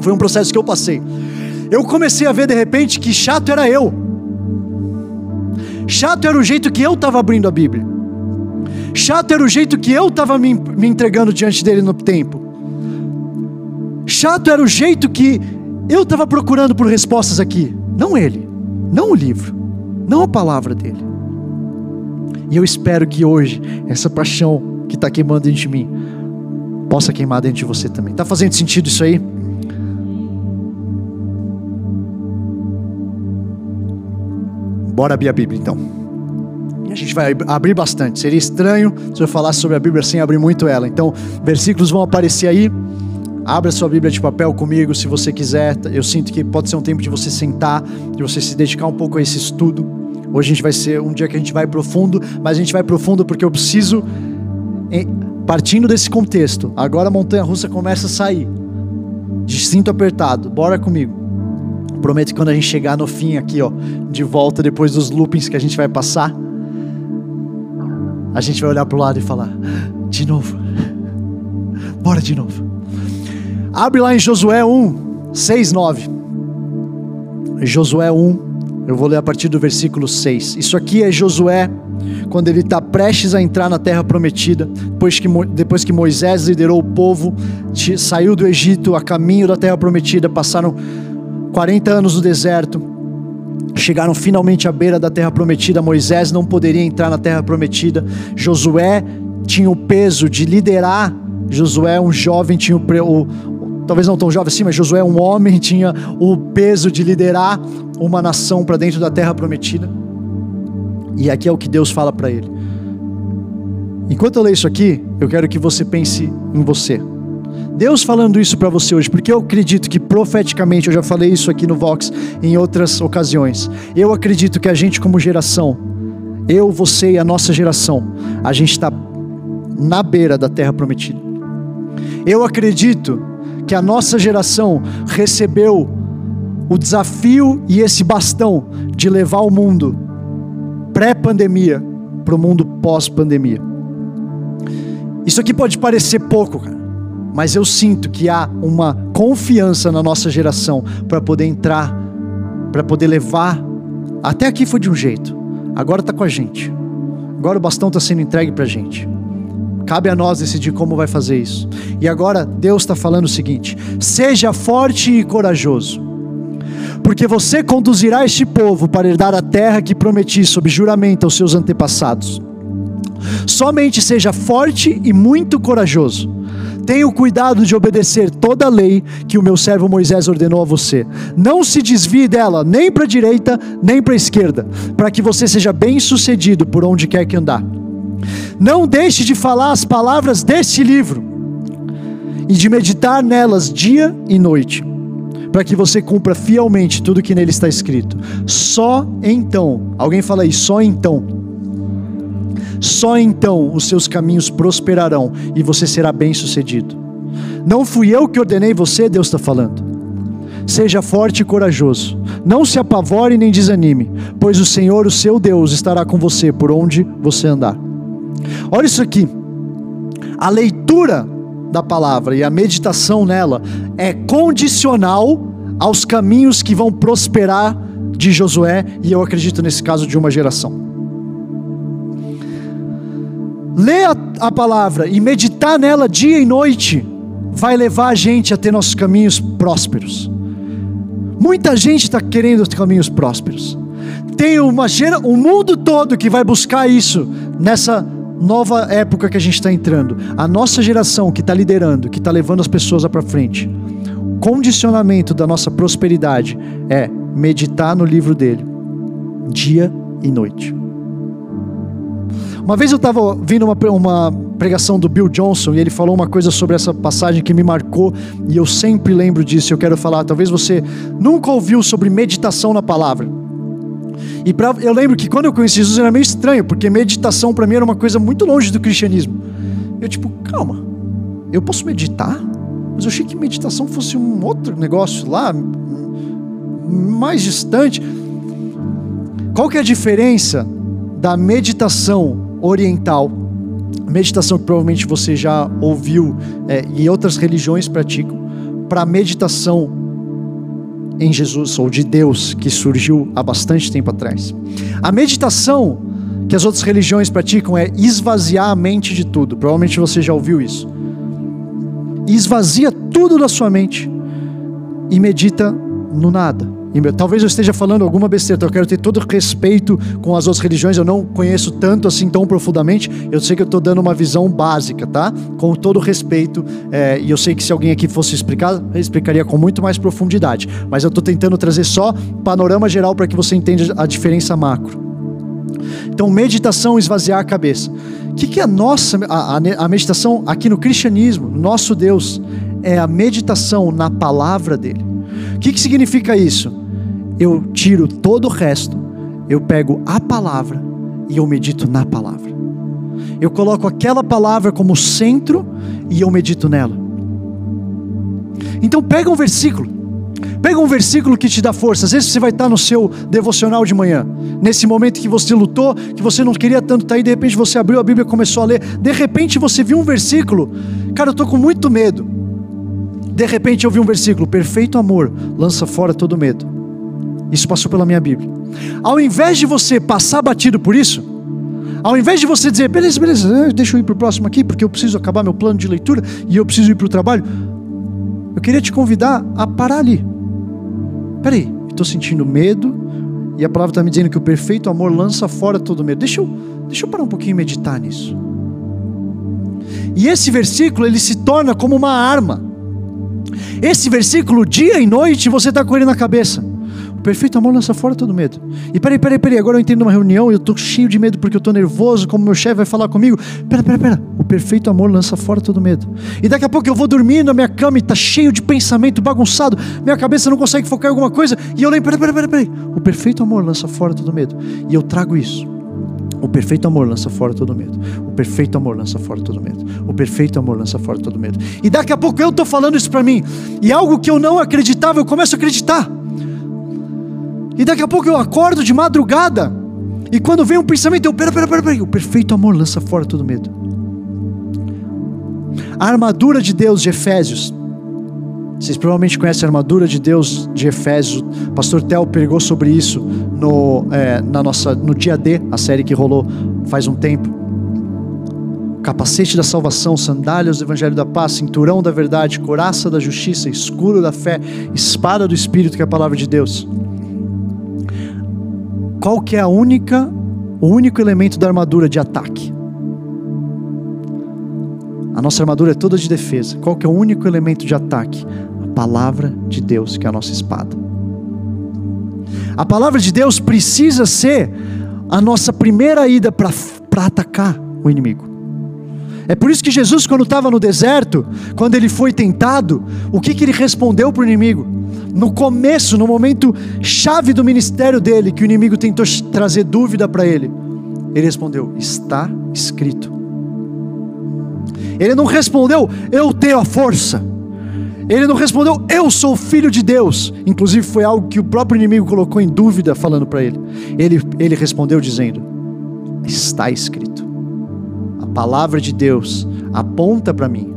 foi um processo que eu passei. Eu comecei a ver de repente que chato era eu. Chato era o jeito que eu estava abrindo a Bíblia. Chato era o jeito que eu estava me, me entregando diante dele no tempo. Chato era o jeito que eu estava procurando por respostas aqui. Não ele, não o livro, não a palavra dele. E eu espero que hoje, essa paixão que está queimando dentro de mim, possa queimar dentro de você também. Está fazendo sentido isso aí? Bora abrir a Bíblia então. E a gente vai abrir bastante. Seria estranho se eu falasse sobre a Bíblia sem abrir muito ela. Então, versículos vão aparecer aí. Abra sua Bíblia de papel comigo se você quiser. Eu sinto que pode ser um tempo de você sentar, de você se dedicar um pouco a esse estudo. Hoje a gente vai ser um dia que a gente vai profundo, mas a gente vai profundo porque eu preciso, partindo desse contexto, agora a montanha russa começa a sair. De cinto apertado, bora comigo. Prometo que quando a gente chegar no fim aqui, ó, de volta depois dos loopings que a gente vai passar, a gente vai olhar para o lado e falar: de novo, bora de novo. Abre lá em Josué 1, 6, 9. Josué 1, eu vou ler a partir do versículo 6. Isso aqui é Josué, quando ele está prestes a entrar na terra prometida, depois que, depois que Moisés liderou o povo, saiu do Egito a caminho da terra prometida, passaram 40 anos no deserto, chegaram finalmente à beira da terra prometida. Moisés não poderia entrar na terra prometida. Josué tinha o peso de liderar. Josué, um jovem, tinha o, talvez não tão jovem assim, mas Josué, um homem, [LAUGHS] tinha o peso de liderar uma nação para dentro da terra prometida. E aqui é o que Deus fala para ele. Enquanto eu leio isso aqui, eu quero que você pense em você. Deus falando isso para você hoje, porque eu acredito que profeticamente, eu já falei isso aqui no Vox em outras ocasiões. Eu acredito que a gente, como geração, eu, você e a nossa geração, a gente está na beira da terra prometida. Eu acredito que a nossa geração recebeu o desafio e esse bastão de levar o mundo pré-pandemia para o mundo pós-pandemia. Isso aqui pode parecer pouco, cara mas eu sinto que há uma confiança na nossa geração para poder entrar, para poder levar. Até aqui foi de um jeito, agora está com a gente. Agora o bastão está sendo entregue para a gente. Cabe a nós decidir como vai fazer isso. E agora Deus está falando o seguinte: seja forte e corajoso, porque você conduzirá este povo para herdar a terra que prometi sob juramento aos seus antepassados. Somente seja forte e muito corajoso Tenha o cuidado de obedecer toda a lei que o meu servo Moisés ordenou a você. Não se desvie dela, nem para a direita, nem para a esquerda, para que você seja bem-sucedido por onde quer que andar. Não deixe de falar as palavras deste livro e de meditar nelas dia e noite, para que você cumpra fielmente tudo que nele está escrito. Só então, alguém fala aí, só então só então os seus caminhos prosperarão e você será bem-sucedido. Não fui eu que ordenei você, Deus está falando. Seja forte e corajoso. Não se apavore nem desanime, pois o Senhor, o seu Deus, estará com você por onde você andar. Olha isso aqui. A leitura da palavra e a meditação nela é condicional aos caminhos que vão prosperar de Josué e eu acredito nesse caso de uma geração. ler a, a palavra e meditar nela dia e noite vai levar a gente a ter nossos caminhos prósperos. Muita gente está querendo os caminhos prósperos. Tem uma gera, um mundo todo que vai buscar isso nessa nova época que a gente está entrando. A nossa geração que está liderando, que está levando as pessoas para frente. Condicionamento da nossa prosperidade é meditar no livro dele, dia e noite. Uma vez eu estava vendo uma, uma pregação do Bill Johnson e ele falou uma coisa sobre essa passagem que me marcou e eu sempre lembro disso. Eu quero falar. Talvez você nunca ouviu sobre meditação na palavra. E pra, eu lembro que quando eu conheci Jesus era meio estranho, porque meditação para mim era uma coisa muito longe do cristianismo. Eu, tipo, calma, eu posso meditar? Mas eu achei que meditação fosse um outro negócio lá, mais distante. Qual que é a diferença da meditação oriental, meditação que provavelmente você já ouviu é, e outras religiões praticam, para meditação em Jesus ou de Deus que surgiu há bastante tempo atrás. A meditação que as outras religiões praticam é esvaziar a mente de tudo. Provavelmente você já ouviu isso. Esvazia tudo da sua mente e medita no nada. Talvez eu esteja falando alguma besteira, eu quero ter todo respeito com as outras religiões, eu não conheço tanto assim tão profundamente, eu sei que eu estou dando uma visão básica, tá? Com todo respeito, é, e eu sei que se alguém aqui fosse explicar, eu explicaria com muito mais profundidade, mas eu estou tentando trazer só panorama geral para que você entenda a diferença macro. Então, meditação, esvaziar a cabeça. O que, que é a nossa, a, a meditação aqui no cristianismo, nosso Deus, é a meditação na palavra dele. O que, que significa isso? Eu tiro todo o resto, eu pego a palavra e eu medito na palavra. Eu coloco aquela palavra como centro e eu medito nela. Então pega um versículo, pega um versículo que te dá força. Às vezes você vai estar no seu devocional de manhã, nesse momento que você lutou, que você não queria tanto estar aí, de repente você abriu a Bíblia e começou a ler. De repente você viu um versículo, cara, eu estou com muito medo. De repente eu vi um versículo: perfeito amor lança fora todo medo. Isso passou pela minha Bíblia. Ao invés de você passar batido por isso, ao invés de você dizer, beleza, beleza, eh, deixa eu ir para o próximo aqui, porque eu preciso acabar meu plano de leitura e eu preciso ir para o trabalho, eu queria te convidar a parar ali. Peraí, estou sentindo medo e a palavra está me dizendo que o perfeito amor lança fora todo medo. Deixa eu, deixa eu parar um pouquinho e meditar nisso. E esse versículo ele se torna como uma arma esse versículo, dia e noite, você está com ele na cabeça. O perfeito amor lança fora todo medo. E peraí, peraí, peraí, agora eu entendo uma reunião e eu estou cheio de medo porque eu estou nervoso, como meu chefe vai falar comigo. Pera, pera, pera. O perfeito amor lança fora todo medo. E daqui a pouco eu vou dormir na minha cama e está cheio de pensamento bagunçado, minha cabeça não consegue focar em alguma coisa, e eu lembro, pera, pera, pera, peraí. O perfeito amor lança fora todo medo. E eu trago isso. O perfeito amor lança fora todo medo. O perfeito amor lança fora todo medo. O perfeito amor lança fora todo medo. E daqui a pouco eu estou falando isso para mim. E algo que eu não acreditava, eu começo a acreditar. E daqui a pouco eu acordo de madrugada. E quando vem um pensamento, eu, pera, pera, pera, pera. O perfeito amor lança fora todo medo. A armadura de Deus de Efésios vocês provavelmente conhecem a armadura de Deus de Efésios. O pastor Tel pregou sobre isso no, é, na nossa, no dia D, a série que rolou faz um tempo. Capacete da salvação, sandálias do evangelho da paz, cinturão da verdade, coraça da justiça, escuro da fé, espada do espírito, que é a palavra de Deus. Qual que é a única, o único elemento da armadura de ataque? A nossa armadura é toda de defesa. Qual que é o único elemento de ataque? palavra de Deus, que é a nossa espada. A palavra de Deus precisa ser a nossa primeira ida para atacar o inimigo. É por isso que Jesus, quando estava no deserto, quando ele foi tentado, o que, que ele respondeu para o inimigo? No começo, no momento chave do ministério dele, que o inimigo tentou trazer dúvida para ele, ele respondeu: Está escrito. Ele não respondeu: Eu tenho a força. Ele não respondeu, eu sou filho de Deus. Inclusive, foi algo que o próprio inimigo colocou em dúvida, falando para ele. ele. Ele respondeu dizendo: Está escrito. Palavra de Deus aponta para mim,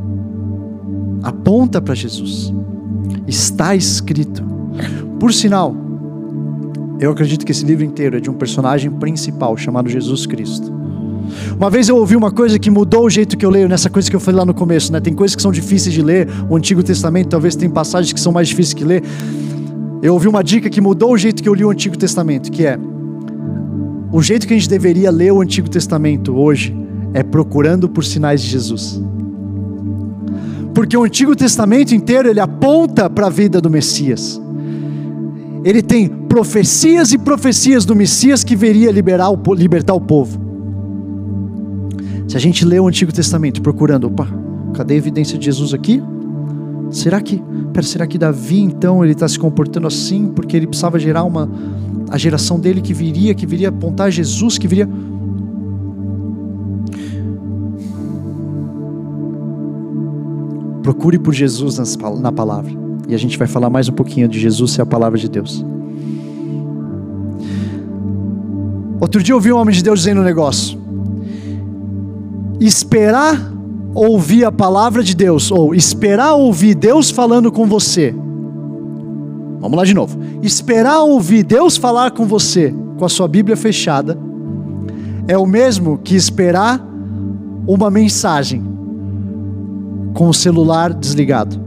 aponta para Jesus. Está escrito. Por sinal, eu acredito que esse livro inteiro é de um personagem principal chamado Jesus Cristo. Uma vez eu ouvi uma coisa que mudou o jeito que eu leio, nessa coisa que eu falei lá no começo, né? Tem coisas que são difíceis de ler, o Antigo Testamento talvez tem passagens que são mais difíceis de ler. Eu ouvi uma dica que mudou o jeito que eu li o Antigo Testamento, que é o jeito que a gente deveria ler o Antigo Testamento hoje é procurando por sinais de Jesus. Porque o Antigo Testamento inteiro ele aponta para a vida do Messias. Ele tem profecias e profecias do Messias que viria liberar o, libertar o povo. Se a gente lê o Antigo Testamento procurando, opa, cadê a evidência de Jesus aqui? Será que, pera, será que Davi então ele está se comportando assim porque ele precisava gerar uma a geração dele que viria, que viria apontar Jesus, que viria Procure por Jesus na palavra. E a gente vai falar mais um pouquinho de Jesus ser a palavra de Deus. Outro dia eu ouvi um homem de Deus dizendo um negócio. Esperar ouvir a palavra de Deus, ou esperar ouvir Deus falando com você. Vamos lá de novo. Esperar ouvir Deus falar com você com a sua Bíblia fechada é o mesmo que esperar uma mensagem com o celular desligado.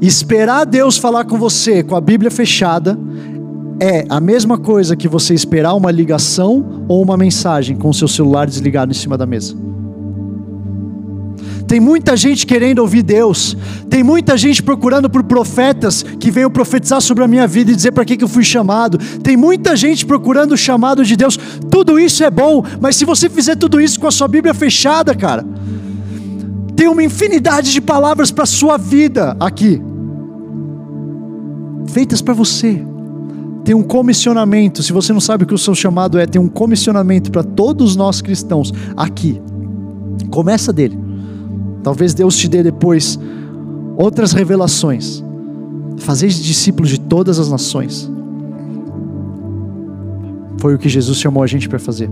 Esperar Deus falar com você com a Bíblia fechada é a mesma coisa que você esperar uma ligação ou uma mensagem com o seu celular desligado em cima da mesa. Tem muita gente querendo ouvir Deus. Tem muita gente procurando por profetas que venham profetizar sobre a minha vida e dizer para que, que eu fui chamado. Tem muita gente procurando o chamado de Deus. Tudo isso é bom, mas se você fizer tudo isso com a sua Bíblia fechada, cara, tem uma infinidade de palavras para a sua vida aqui, feitas para você. Tem um comissionamento. Se você não sabe o que o seu chamado é, tem um comissionamento para todos nós cristãos aqui. Começa dele. Talvez Deus te dê depois outras revelações. Fazer discípulos de todas as nações. Foi o que Jesus chamou a gente para fazer.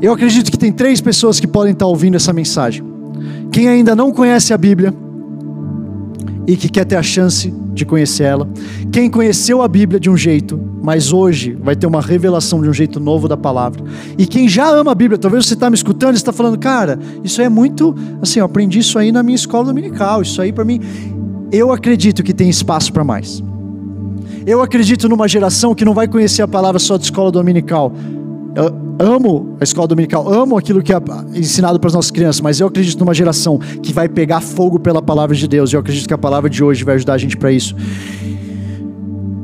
Eu acredito que tem três pessoas que podem estar ouvindo essa mensagem. Quem ainda não conhece a Bíblia e que quer ter a chance de conhecer ela. Quem conheceu a Bíblia de um jeito, mas hoje vai ter uma revelação de um jeito novo da palavra. E quem já ama a Bíblia, talvez você está me escutando e está falando, cara, isso é muito, assim, eu aprendi isso aí na minha escola dominical, isso aí para mim. Eu acredito que tem espaço para mais. Eu acredito numa geração que não vai conhecer a palavra só de escola dominical. Eu, amo a escola dominical, amo aquilo que é ensinado para as nossas crianças, mas eu acredito numa geração que vai pegar fogo pela palavra de Deus. Eu acredito que a palavra de hoje vai ajudar a gente para isso.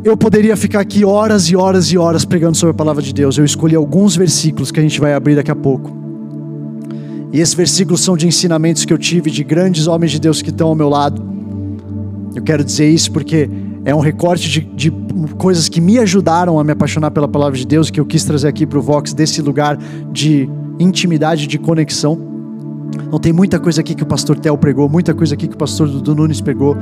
Eu poderia ficar aqui horas e horas e horas pregando sobre a palavra de Deus. Eu escolhi alguns versículos que a gente vai abrir daqui a pouco. E esses versículos são de ensinamentos que eu tive de grandes homens de Deus que estão ao meu lado. Eu quero dizer isso porque é um recorte de, de, coisas que me ajudaram a me apaixonar pela palavra de Deus, que eu quis trazer aqui para o Vox, desse lugar de intimidade, de conexão. Não tem muita coisa aqui que o pastor Tel pregou, muita coisa aqui que o pastor Dudu Nunes pregou.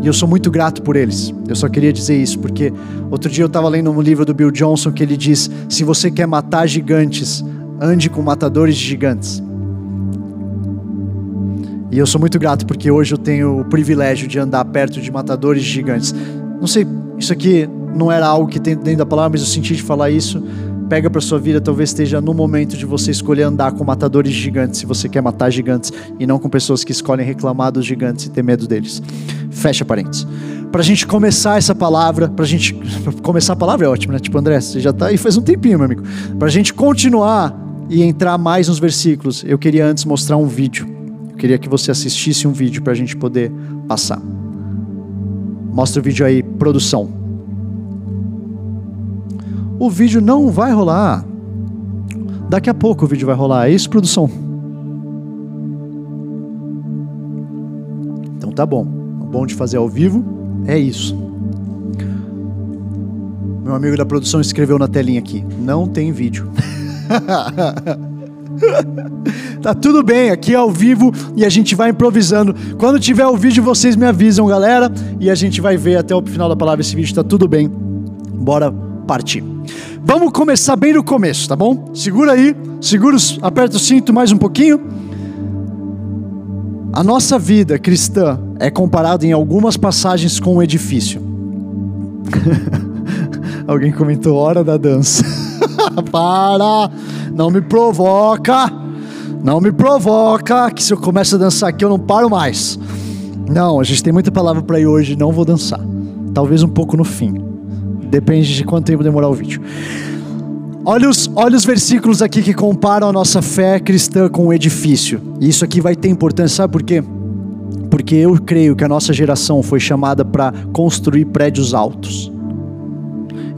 E eu sou muito grato por eles. Eu só queria dizer isso, porque outro dia eu estava lendo um livro do Bill Johnson que ele diz: se você quer matar gigantes, ande com matadores de gigantes. E eu sou muito grato porque hoje eu tenho o privilégio de andar perto de matadores gigantes. Não sei, isso aqui não era algo que tem dentro da palavra, mas eu senti de falar isso. Pega para sua vida, talvez esteja no momento de você escolher andar com matadores gigantes, se você quer matar gigantes, e não com pessoas que escolhem reclamar dos gigantes e ter medo deles. Fecha parênteses. Para a gente começar essa palavra, para a gente. [LAUGHS] começar a palavra é ótimo, né? Tipo, André, você já está aí faz um tempinho, meu amigo. Para a gente continuar e entrar mais nos versículos, eu queria antes mostrar um vídeo queria que você assistisse um vídeo para a gente poder passar. Mostra o vídeo aí, produção. O vídeo não vai rolar. Daqui a pouco o vídeo vai rolar. É isso, produção? Então tá bom. O bom de fazer ao vivo é isso. Meu amigo da produção escreveu na telinha aqui: não tem vídeo. [LAUGHS] tá tudo bem, aqui é ao vivo e a gente vai improvisando. Quando tiver o vídeo, vocês me avisam, galera, e a gente vai ver até o final da palavra esse vídeo, tá tudo bem. Bora partir. Vamos começar bem no começo, tá bom? Segura aí, segura, aperta o cinto mais um pouquinho. A nossa vida cristã é comparada em algumas passagens com um edifício. [LAUGHS] Alguém comentou hora da dança. [LAUGHS] Para! Não me provoca! Não me provoca, que se eu começo a dançar aqui eu não paro mais. Não, a gente tem muita palavra para ir hoje, não vou dançar. Talvez um pouco no fim. Depende de quanto tempo demorar o vídeo. Olha os, olha os versículos aqui que comparam a nossa fé cristã com o edifício. E isso aqui vai ter importância, sabe por quê? Porque eu creio que a nossa geração foi chamada para construir prédios altos.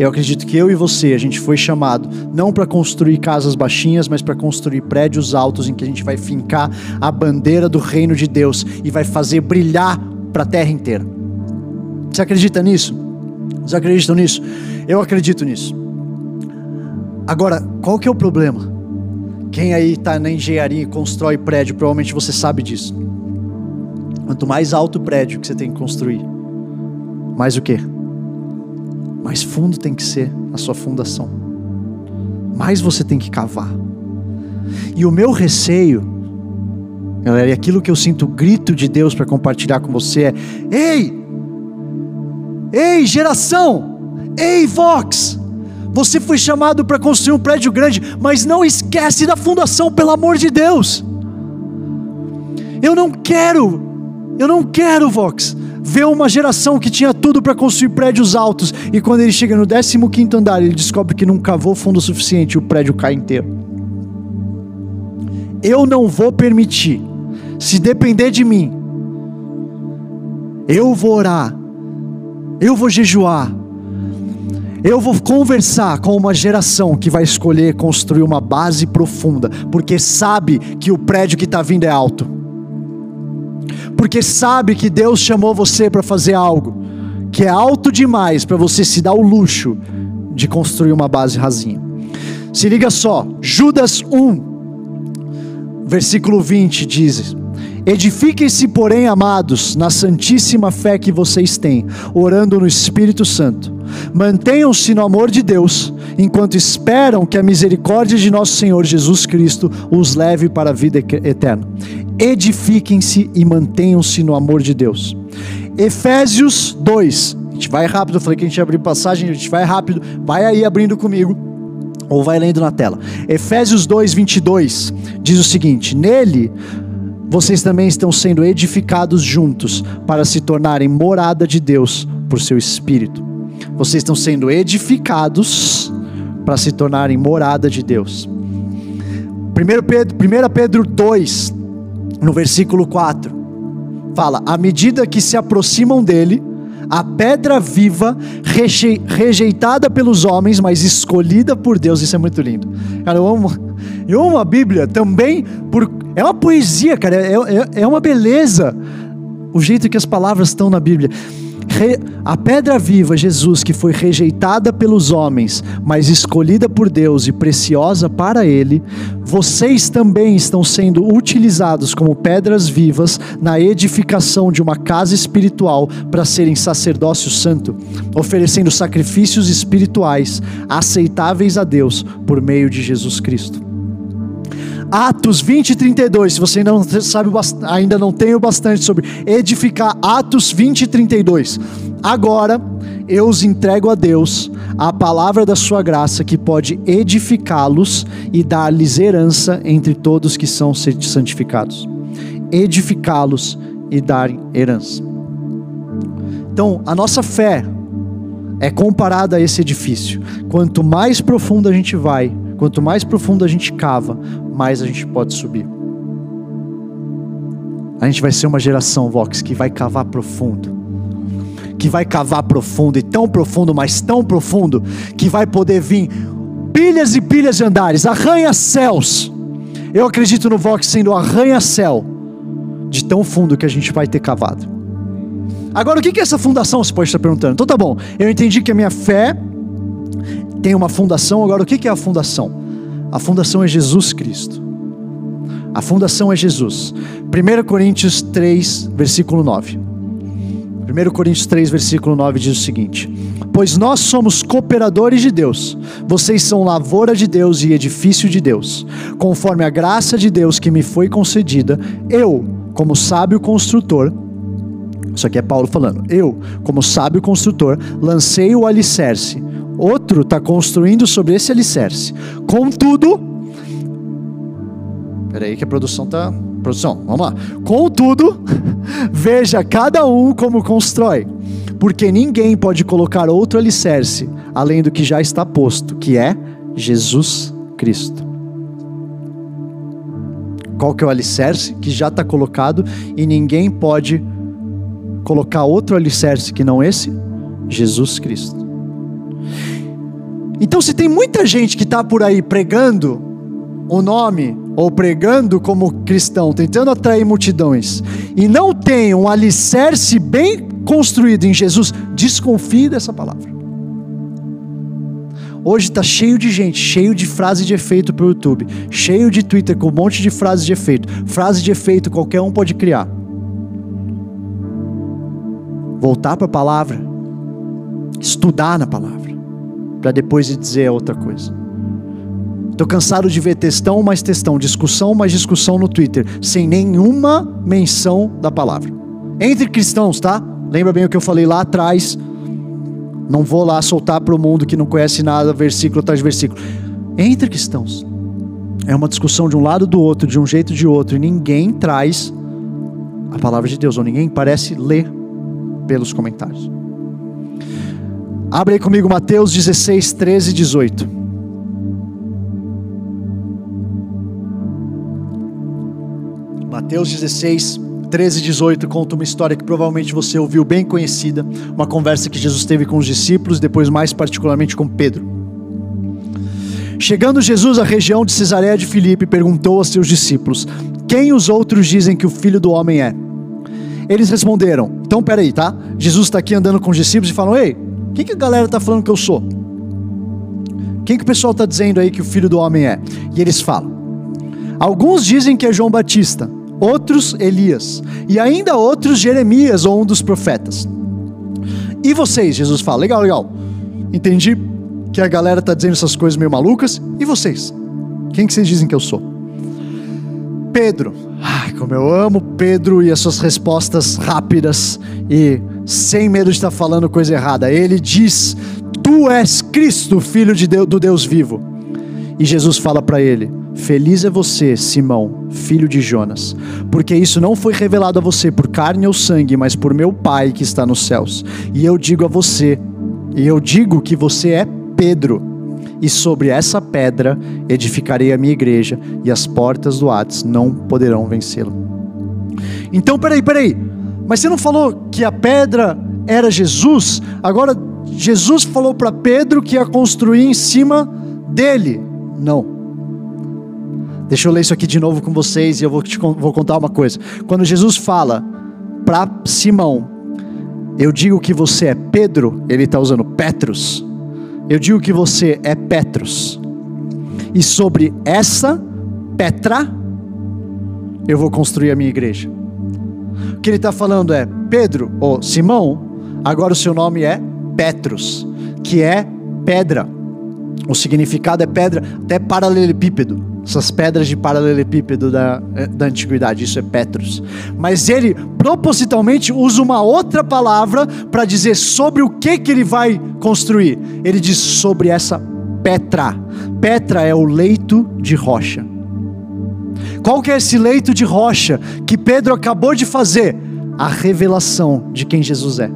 Eu acredito que eu e você, a gente foi chamado não para construir casas baixinhas, mas para construir prédios altos em que a gente vai fincar a bandeira do reino de Deus e vai fazer brilhar para a terra inteira. Você acredita nisso? Você acreditam nisso? Eu acredito nisso. Agora, qual que é o problema? Quem aí está na engenharia e constrói prédio, provavelmente você sabe disso. Quanto mais alto o prédio que você tem que construir, mais o quê? Mais fundo tem que ser a sua fundação, mais você tem que cavar. E o meu receio, galera, e aquilo que eu sinto grito de Deus para compartilhar com você é: ei, ei, geração, ei, Vox, você foi chamado para construir um prédio grande, mas não esquece da fundação, pelo amor de Deus. Eu não quero, eu não quero, Vox, vê uma geração que tinha tudo para construir prédios altos e quando ele chega no 15 andar, ele descobre que não cavou fundo suficiente e o prédio cai inteiro. Eu não vou permitir. Se depender de mim, eu vou orar. Eu vou jejuar. Eu vou conversar com uma geração que vai escolher construir uma base profunda, porque sabe que o prédio que está vindo é alto porque sabe que Deus chamou você para fazer algo que é alto demais para você se dar o luxo de construir uma base rasinha. Se liga só, Judas 1, versículo 20 diz: Edifiquem-se, porém, amados, na santíssima fé que vocês têm, orando no Espírito Santo. Mantenham-se no amor de Deus, enquanto esperam que a misericórdia de nosso Senhor Jesus Cristo os leve para a vida eterna edifiquem-se e mantenham-se no amor de Deus. Efésios 2. A gente vai rápido, eu falei que a gente ia abrir passagem, a gente vai rápido. Vai aí abrindo comigo ou vai lendo na tela. Efésios 2, 22 diz o seguinte: Nele vocês também estão sendo edificados juntos para se tornarem morada de Deus por seu Espírito. Vocês estão sendo edificados para se tornarem morada de Deus. 1 Pedro, 1 Pedro 2, no versículo 4, fala: à medida que se aproximam dele, a pedra viva, rejeitada pelos homens, mas escolhida por Deus. Isso é muito lindo. Cara, eu amo, eu amo a Bíblia também por. É uma poesia, cara, é, é, é uma beleza o jeito que as palavras estão na Bíblia a pedra viva, Jesus, que foi rejeitada pelos homens, mas escolhida por Deus e preciosa para Ele, vocês também estão sendo utilizados como pedras vivas na edificação de uma casa espiritual para serem sacerdócio santo, oferecendo sacrifícios espirituais aceitáveis a Deus por meio de Jesus Cristo. Atos 20 e 32, se você não sabe, ainda não tem o bastante sobre edificar, Atos 20 e 32. Agora eu os entrego a Deus, a palavra da sua graça que pode edificá-los e dar-lhes herança entre todos que são santificados. Edificá-los e dar herança. Então, a nossa fé é comparada a esse edifício. Quanto mais profundo a gente vai, quanto mais profundo a gente cava, mais a gente pode subir. A gente vai ser uma geração, Vox, que vai cavar profundo. Que vai cavar profundo e tão profundo, mas tão profundo, que vai poder vir pilhas e pilhas de andares, arranha-céus. Eu acredito no Vox sendo arranha-céu de tão fundo que a gente vai ter cavado. Agora, o que é essa fundação? Você pode estar perguntando. Então tá bom, eu entendi que a minha fé tem uma fundação. Agora, o que é a fundação? A fundação é Jesus Cristo. A fundação é Jesus. 1 Coríntios 3, versículo 9. 1 Coríntios 3, versículo 9 diz o seguinte: Pois nós somos cooperadores de Deus, vocês são lavoura de Deus e edifício de Deus. Conforme a graça de Deus que me foi concedida, eu, como sábio construtor, isso aqui é Paulo falando, eu, como sábio construtor, lancei o alicerce outro está construindo sobre esse alicerce. Contudo, peraí que a produção está. Produção, vamos lá. Contudo, [LAUGHS] veja cada um como constrói, porque ninguém pode colocar outro alicerce além do que já está posto, que é Jesus Cristo. Qual que é o alicerce que já está colocado e ninguém pode colocar outro alicerce que não esse? Jesus Cristo. Então, se tem muita gente que está por aí pregando o nome ou pregando como cristão, tentando atrair multidões, e não tem um alicerce bem construído em Jesus, desconfie dessa palavra. Hoje está cheio de gente, cheio de frase de efeito para o YouTube, cheio de Twitter com um monte de frases de efeito. Frase de efeito qualquer um pode criar. Voltar para a palavra, estudar na palavra, para depois dizer outra coisa. Estou cansado de ver textão mais textão, discussão mais discussão no Twitter, sem nenhuma menção da palavra. Entre cristãos, tá? Lembra bem o que eu falei lá atrás não vou lá soltar para o mundo que não conhece nada, versículo atrás de versículo. Entre cristãos. É uma discussão de um lado do outro, de um jeito de outro, e ninguém traz a palavra de Deus, ou ninguém parece ler pelos comentários. Abre aí comigo Mateus 16, 13 e 18. Mateus 16, 13, 18 conta uma história que provavelmente você ouviu bem conhecida, uma conversa que Jesus teve com os discípulos, depois mais particularmente com Pedro. Chegando Jesus à região de Cesareia de Filipe, perguntou aos seus discípulos: Quem os outros dizem que o filho do homem é? Eles responderam: Então peraí, tá? Jesus está aqui andando com os discípulos e falam: Ei, quem que a galera está falando que eu sou? Quem que o pessoal está dizendo aí que o filho do homem é? E eles falam: Alguns dizem que é João Batista outros Elias, e ainda outros Jeremias ou um dos profetas. E vocês? Jesus fala: legal, legal. Entendi que a galera está dizendo essas coisas meio malucas. E vocês? Quem que vocês dizem que eu sou? Pedro. Ai, como eu amo Pedro e as suas respostas rápidas e sem medo de estar falando coisa errada. Ele diz: Tu és Cristo, filho de Deus, do Deus vivo. E Jesus fala para ele: Feliz é você, Simão, filho de Jonas, porque isso não foi revelado a você por carne ou sangue, mas por meu Pai que está nos céus. E eu digo a você, e eu digo que você é Pedro, e sobre essa pedra edificarei a minha igreja, e as portas do Hades não poderão vencê-lo. Então, peraí, peraí, mas você não falou que a pedra era Jesus? Agora, Jesus falou para Pedro que ia construir em cima dele. Não. Deixa eu ler isso aqui de novo com vocês e eu vou te vou contar uma coisa. Quando Jesus fala para Simão, eu digo que você é Pedro, ele está usando Petrus. Eu digo que você é Petrus. E sobre essa Petra, eu vou construir a minha igreja. O que ele está falando é: Pedro, ou Simão, agora o seu nome é Petrus, que é pedra. O significado é pedra, até paralelepípedo essas pedras de paralelepípedo da, eh, da antiguidade, isso é Petros. Mas ele propositalmente usa uma outra palavra para dizer sobre o que, que ele vai construir. Ele diz sobre essa Petra. Petra é o leito de rocha. Qual que é esse leito de rocha que Pedro acabou de fazer? A revelação de quem Jesus é.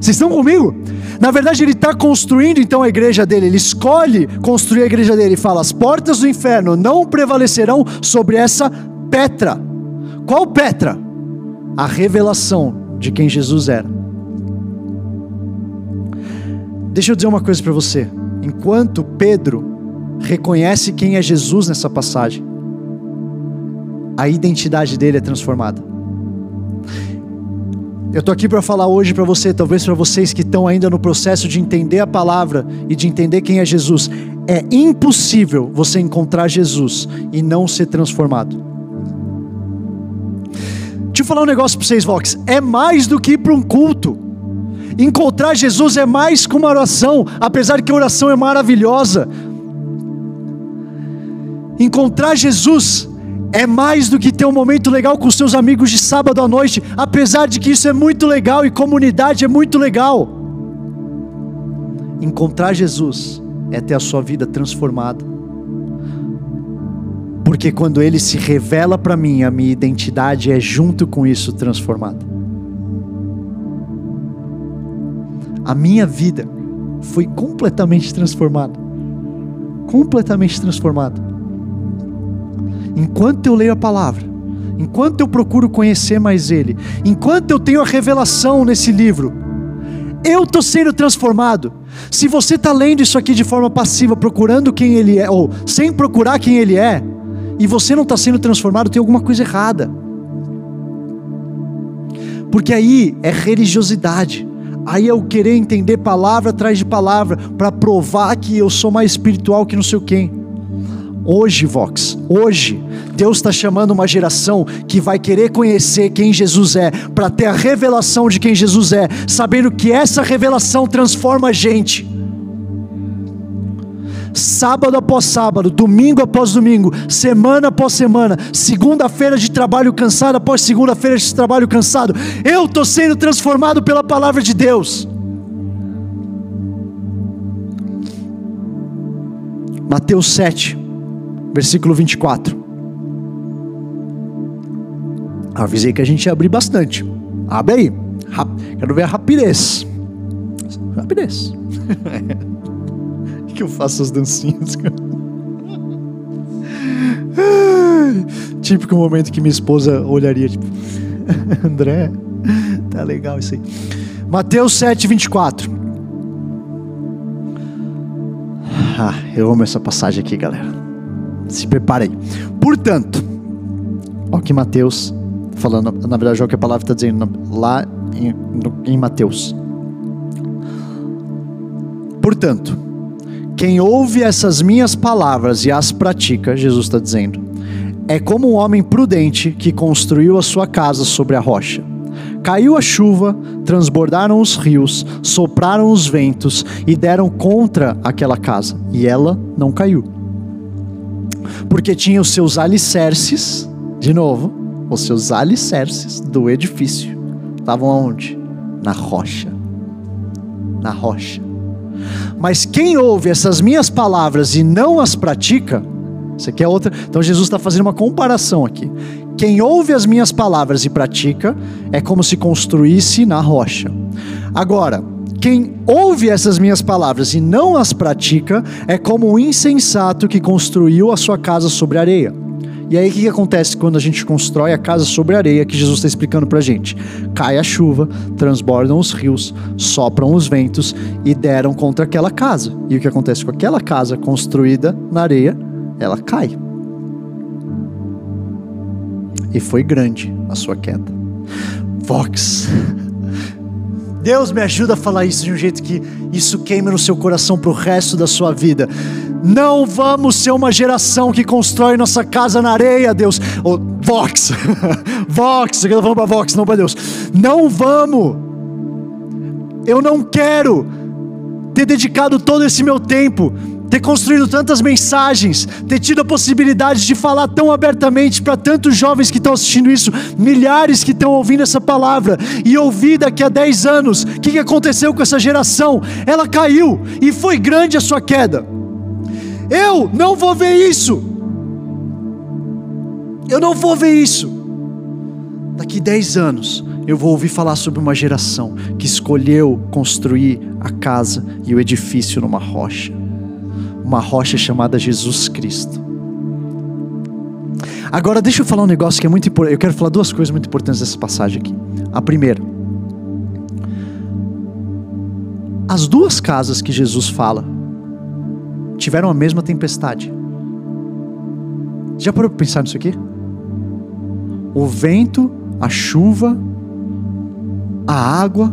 Vocês estão comigo? Na verdade, ele está construindo então a igreja dele. Ele escolhe construir a igreja dele e fala: as portas do inferno não prevalecerão sobre essa Petra. Qual Petra? A revelação de quem Jesus era. Deixa eu dizer uma coisa para você. Enquanto Pedro reconhece quem é Jesus nessa passagem, a identidade dele é transformada. Eu estou aqui para falar hoje para você, talvez para vocês que estão ainda no processo de entender a palavra e de entender quem é Jesus. É impossível você encontrar Jesus e não ser transformado. Deixa eu falar um negócio para vocês, Vox. É mais do que ir para um culto. Encontrar Jesus é mais que uma oração, apesar de que a oração é maravilhosa. Encontrar Jesus é mais do que ter um momento legal com seus amigos de sábado à noite, apesar de que isso é muito legal e comunidade é muito legal. encontrar Jesus é ter a sua vida transformada. Porque quando ele se revela para mim, a minha identidade é junto com isso transformada. A minha vida foi completamente transformada. Completamente transformada. Enquanto eu leio a palavra, enquanto eu procuro conhecer mais Ele, enquanto eu tenho a revelação nesse livro, eu estou sendo transformado. Se você está lendo isso aqui de forma passiva, procurando quem Ele é, ou sem procurar quem Ele é, e você não está sendo transformado, tem alguma coisa errada. Porque aí é religiosidade. Aí eu querer entender palavra atrás de palavra para provar que eu sou mais espiritual que não sei quem. Hoje, Vox, hoje, Deus está chamando uma geração que vai querer conhecer quem Jesus é, para ter a revelação de quem Jesus é, sabendo que essa revelação transforma a gente. Sábado após sábado, domingo após domingo, semana após semana, segunda-feira de trabalho cansado após segunda-feira de trabalho cansado, eu estou sendo transformado pela palavra de Deus. Mateus 7, versículo 24. Avisei que a gente ia abrir bastante. Abre aí. Rap... Quero ver a rapidez. Rapidez. [LAUGHS] que eu faço as dancinhas. [LAUGHS] Típico momento que minha esposa olharia, tipo, [LAUGHS] André, tá legal isso aí. Mateus 7, 24. Ah, eu amo essa passagem aqui, galera. Se prepare aí. Portanto, ó que Mateus falando, na verdade é o que a palavra está dizendo lá em, em Mateus. Portanto, quem ouve essas minhas palavras e as pratica, Jesus está dizendo, é como um homem prudente que construiu a sua casa sobre a rocha. Caiu a chuva, transbordaram os rios, sopraram os ventos e deram contra aquela casa, e ela não caiu porque tinha os seus alicerces, de novo, os seus alicerces do edifício estavam aonde? Na rocha. Na rocha. Mas quem ouve essas minhas palavras e não as pratica, isso aqui é outra. Então Jesus está fazendo uma comparação aqui. Quem ouve as minhas palavras e pratica é como se construísse na rocha. Agora, quem ouve essas minhas palavras e não as pratica é como o insensato que construiu a sua casa sobre areia. E aí o que, acontece quando a gente constrói a casa sobre areia, que Jesus está explicando para gente? Cai a chuva, transbordam os rios, sopram os ventos e deram contra aquela casa. E o que acontece com aquela casa construída na areia? Ela cai. E foi grande a sua queda. Vox. [LAUGHS] Deus me ajuda a falar isso de um jeito que isso queime no seu coração para o resto da sua vida. Não vamos ser uma geração que constrói nossa casa na areia, Deus. Oh, Vox, [LAUGHS] Vox, eu estou para Vox, não para Deus. Não vamos. Eu não quero ter dedicado todo esse meu tempo ter construído tantas mensagens, ter tido a possibilidade de falar tão abertamente para tantos jovens que estão assistindo isso, milhares que estão ouvindo essa palavra, e ouvir daqui a 10 anos o que, que aconteceu com essa geração. Ela caiu e foi grande a sua queda. Eu não vou ver isso. Eu não vou ver isso. Daqui 10 anos, eu vou ouvir falar sobre uma geração que escolheu construir a casa e o edifício numa rocha uma rocha chamada Jesus Cristo. Agora, deixa eu falar um negócio que é muito importante. Eu quero falar duas coisas muito importantes dessa passagem aqui. A primeira, as duas casas que Jesus fala tiveram a mesma tempestade. Já parou para pensar nisso aqui? O vento, a chuva, a água,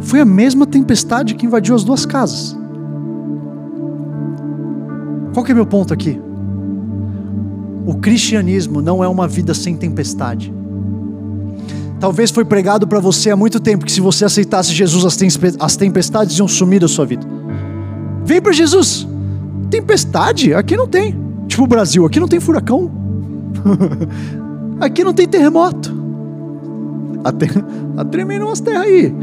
foi a mesma tempestade que invadiu as duas casas. Qual que é meu ponto aqui? O cristianismo não é uma vida sem tempestade. Talvez foi pregado para você há muito tempo que se você aceitasse Jesus, as tempestades iam sumir da sua vida. Vem para Jesus. Tempestade? Aqui não tem. Tipo o Brasil, aqui não tem furacão. [LAUGHS] aqui não tem terremoto. Está tremendo umas terras aí.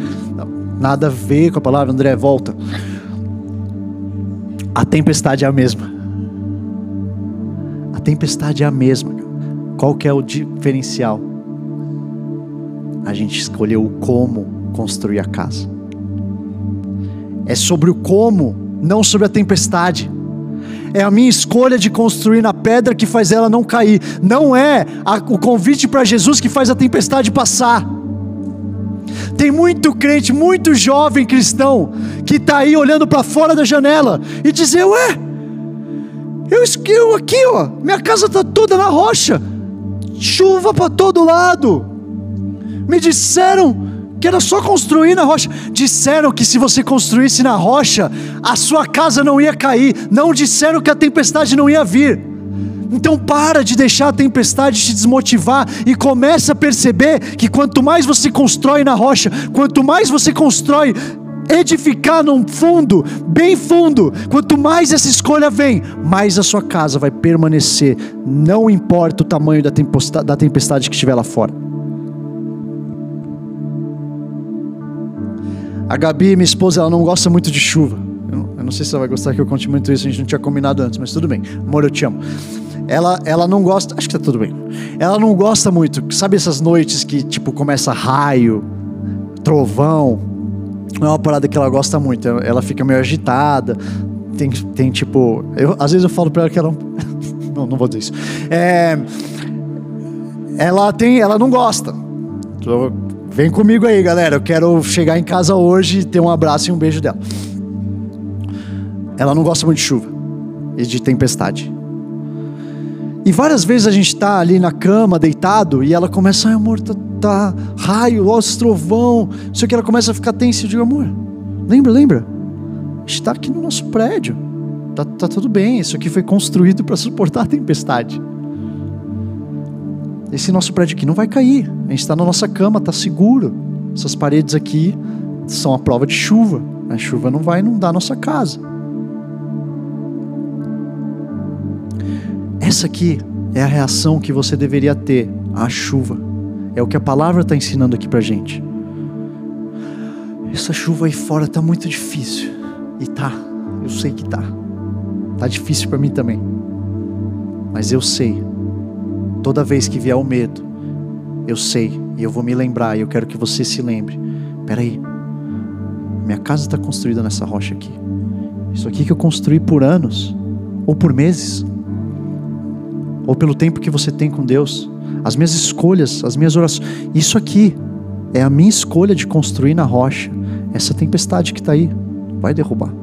Nada a ver com a palavra, André, volta. A tempestade é a mesma. Tempestade é a mesma. Qual que é o diferencial? A gente escolheu o como construir a casa. É sobre o como, não sobre a tempestade. É a minha escolha de construir na pedra que faz ela não cair. Não é a, o convite para Jesus que faz a tempestade passar. Tem muito crente, muito jovem cristão que está aí olhando para fora da janela e dizer: Ué, eu, eu aqui, ó, minha casa está toda na rocha, chuva para todo lado. Me disseram que era só construir na rocha. Disseram que se você construísse na rocha, a sua casa não ia cair. Não disseram que a tempestade não ia vir. Então para de deixar a tempestade te desmotivar e começa a perceber que quanto mais você constrói na rocha, quanto mais você constrói edificar num fundo, bem fundo, quanto mais essa escolha vem, mais a sua casa vai permanecer, não importa o tamanho da tempestade, que estiver lá fora. A Gabi, minha esposa, ela não gosta muito de chuva. Eu não, eu não sei se ela vai gostar que eu conte muito isso, a gente não tinha combinado antes, mas tudo bem. Amor, eu te amo. Ela, ela não gosta, acho que tá tudo bem. Ela não gosta muito, sabe essas noites que tipo começa raio, trovão? Não é uma parada que ela gosta muito. Ela fica meio agitada. Tem, tem tipo, eu, às vezes eu falo para ela que ela [LAUGHS] não, não vou dizer isso. É, ela tem, ela não gosta. Vem comigo aí, galera. Eu quero chegar em casa hoje, ter um abraço e um beijo dela. Ela não gosta muito de chuva e de tempestade. E várias vezes a gente está ali na cama, deitado, e ela começa, ai amor, tá, tá raio, ó, trovão, não sei o que, ela começa a ficar tensa. Eu digo, amor, lembra, lembra? Está aqui no nosso prédio, tá, tá tudo bem, isso aqui foi construído para suportar a tempestade. Esse nosso prédio aqui não vai cair. A gente está na nossa cama, está seguro. Essas paredes aqui são a prova de chuva. A chuva não vai inundar a nossa casa. Essa aqui é a reação que você deveria ter à chuva. É o que a palavra está ensinando aqui para gente. Essa chuva aí fora está muito difícil. E tá, eu sei que tá. Tá difícil para mim também. Mas eu sei Toda vez que vier o medo, eu sei e eu vou me lembrar e eu quero que você se lembre. Peraí, minha casa está construída nessa rocha aqui. Isso aqui que eu construí por anos, ou por meses, ou pelo tempo que você tem com Deus, as minhas escolhas, as minhas orações. Isso aqui é a minha escolha de construir na rocha. Essa tempestade que está aí vai derrubar.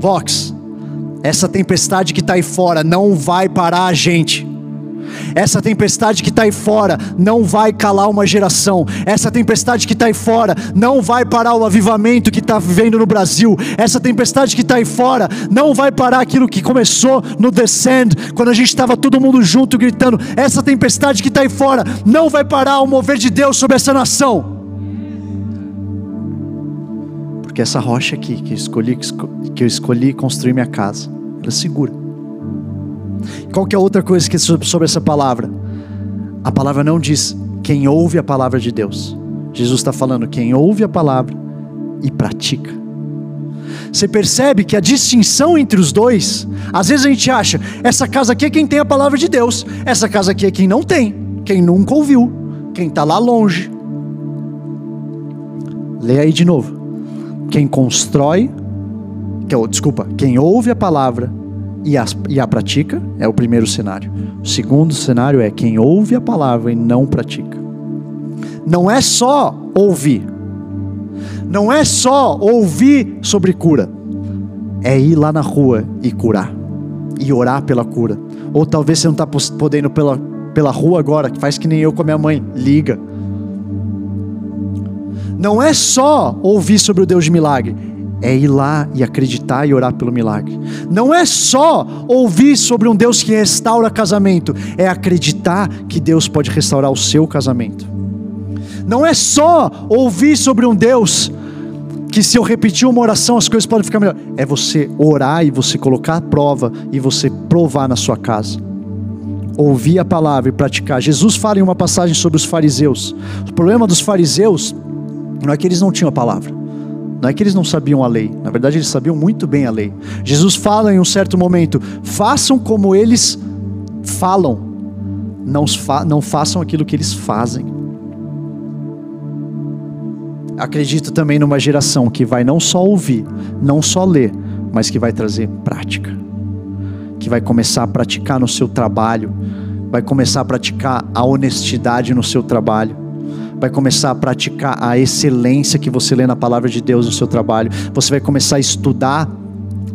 Vox, essa tempestade que está aí fora não vai parar a gente. Essa tempestade que está aí fora não vai calar uma geração. Essa tempestade que está aí fora não vai parar o avivamento que está vivendo no Brasil. Essa tempestade que está aí fora não vai parar aquilo que começou no Descend, quando a gente estava todo mundo junto gritando. Essa tempestade que está aí fora não vai parar o mover de Deus sobre essa nação. Porque essa rocha aqui que eu escolhi, que eu escolhi construir minha casa, ela segura. Qual que é outra coisa que sobre essa palavra? A palavra não diz quem ouve a palavra de Deus. Jesus está falando quem ouve a palavra e pratica. Você percebe que a distinção entre os dois, às vezes a gente acha, essa casa aqui é quem tem a palavra de Deus, essa casa aqui é quem não tem, quem nunca ouviu, quem está lá longe. Leia aí de novo. Quem constrói que, é desculpa, quem ouve a palavra e a, e a pratica é o primeiro cenário. O segundo cenário é quem ouve a palavra e não pratica. Não é só ouvir, não é só ouvir sobre cura, é ir lá na rua e curar, e orar pela cura. Ou talvez você não está podendo pela, pela rua agora, que faz que nem eu com a minha mãe, liga. Não é só ouvir sobre o Deus de milagre, é ir lá e acreditar e orar pelo milagre. Não é só ouvir sobre um Deus que restaura casamento, é acreditar que Deus pode restaurar o seu casamento. Não é só ouvir sobre um Deus que se eu repetir uma oração as coisas podem ficar melhor. É você orar e você colocar a prova e você provar na sua casa. Ouvir a palavra e praticar. Jesus fala em uma passagem sobre os fariseus. O problema dos fariseus não é que eles não tinham a palavra. Não é que eles não sabiam a lei, na verdade eles sabiam muito bem a lei. Jesus fala em um certo momento: façam como eles falam, não, fa não façam aquilo que eles fazem. Acredito também numa geração que vai não só ouvir, não só ler, mas que vai trazer prática, que vai começar a praticar no seu trabalho, vai começar a praticar a honestidade no seu trabalho vai começar a praticar a excelência que você lê na palavra de Deus no seu trabalho, você vai começar a estudar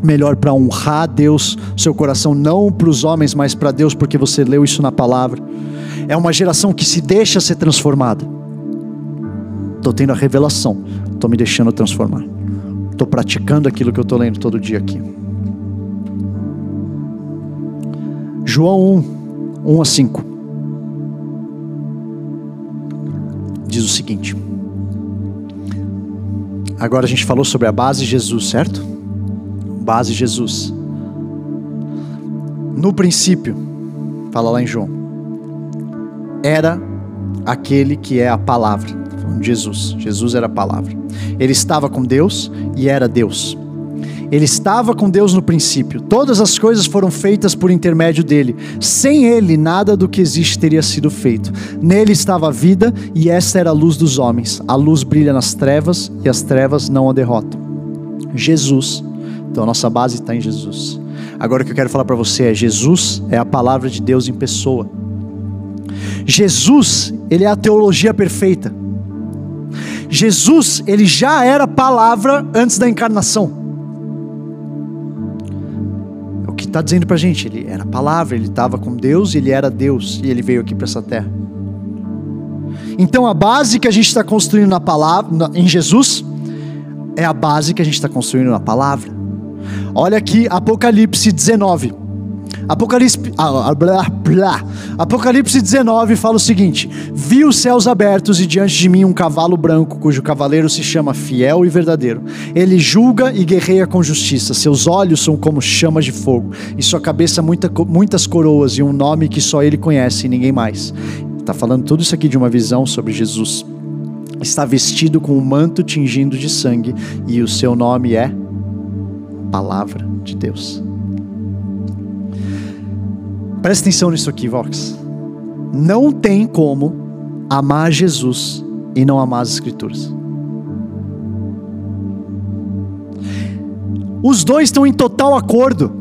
melhor para honrar Deus, seu coração não para os homens, mas para Deus, porque você leu isso na palavra. É uma geração que se deixa ser transformada. Estou tendo a revelação, estou me deixando transformar. Estou praticando aquilo que eu estou lendo todo dia aqui. João 1, 1 a 5. Diz o seguinte. Agora a gente falou sobre a base Jesus, certo? Base Jesus. No princípio, fala lá em João, era aquele que é a palavra, Jesus. Jesus era a palavra. Ele estava com Deus e era Deus. Ele estava com Deus no princípio. Todas as coisas foram feitas por intermédio dele. Sem ele, nada do que existe teria sido feito. Nele estava a vida e esta era a luz dos homens. A luz brilha nas trevas e as trevas não a derrotam. Jesus. Então a nossa base está em Jesus. Agora o que eu quero falar para você é: Jesus é a palavra de Deus em pessoa. Jesus, ele é a teologia perfeita. Jesus, ele já era palavra antes da encarnação. Está dizendo para a gente, ele era a palavra, ele estava com Deus, ele era Deus e ele veio aqui para essa terra. Então a base que a gente está construindo na palavra, em Jesus, é a base que a gente está construindo na palavra. Olha aqui Apocalipse 19. Apocalipse, ah, blá, blá. Apocalipse 19 fala o seguinte: Vi os céus abertos e diante de mim um cavalo branco, cujo cavaleiro se chama Fiel e Verdadeiro. Ele julga e guerreia com justiça. Seus olhos são como chamas de fogo, e sua cabeça muita, muitas coroas e um nome que só ele conhece e ninguém mais. Está falando tudo isso aqui de uma visão sobre Jesus. Está vestido com um manto tingindo de sangue, e o seu nome é Palavra de Deus. Presta atenção nisso aqui, Vox. Não tem como amar Jesus e não amar as Escrituras. Os dois estão em total acordo.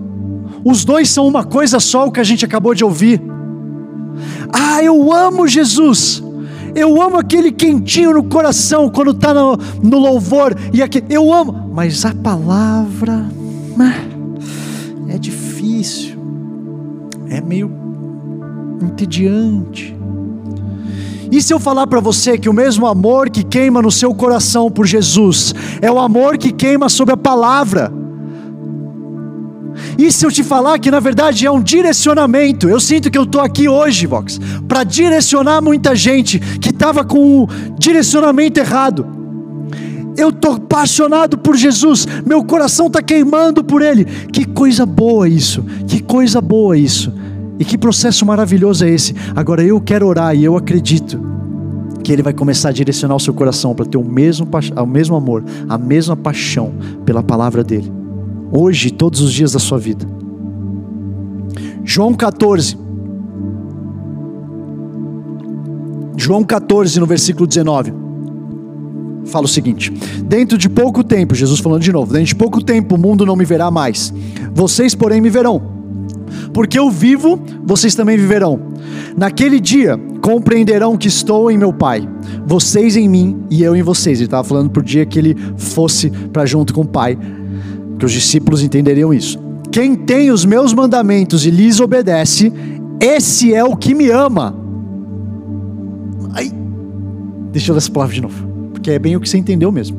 Os dois são uma coisa só, o que a gente acabou de ouvir. Ah, eu amo Jesus. Eu amo aquele quentinho no coração quando está no, no, louvor. e aqui, Eu amo. Mas a palavra né, é difícil é meio entediante. E se eu falar para você que o mesmo amor que queima no seu coração por Jesus é o amor que queima sobre a palavra? E se eu te falar que na verdade é um direcionamento? Eu sinto que eu estou aqui hoje, Vox, para direcionar muita gente que estava com o direcionamento errado eu estou apaixonado por Jesus, meu coração está queimando por Ele. Que coisa boa isso, que coisa boa isso. E que processo maravilhoso é esse. Agora eu quero orar e eu acredito que Ele vai começar a direcionar o seu coração para ter o mesmo, o mesmo amor, a mesma paixão pela palavra dEle, hoje e todos os dias da sua vida. João 14. João 14, no versículo 19 fala o seguinte: Dentro de pouco tempo, Jesus falando de novo, dentro de pouco tempo o mundo não me verá mais. Vocês, porém, me verão. Porque eu vivo, vocês também viverão. Naquele dia compreenderão que estou em meu Pai, vocês em mim e eu em vocês. Ele estava falando por dia que ele fosse para junto com o Pai, que os discípulos entenderiam isso. Quem tem os meus mandamentos e lhes obedece, esse é o que me ama. Ai, deixa eu ler essa palavra de novo porque é bem o que você entendeu mesmo.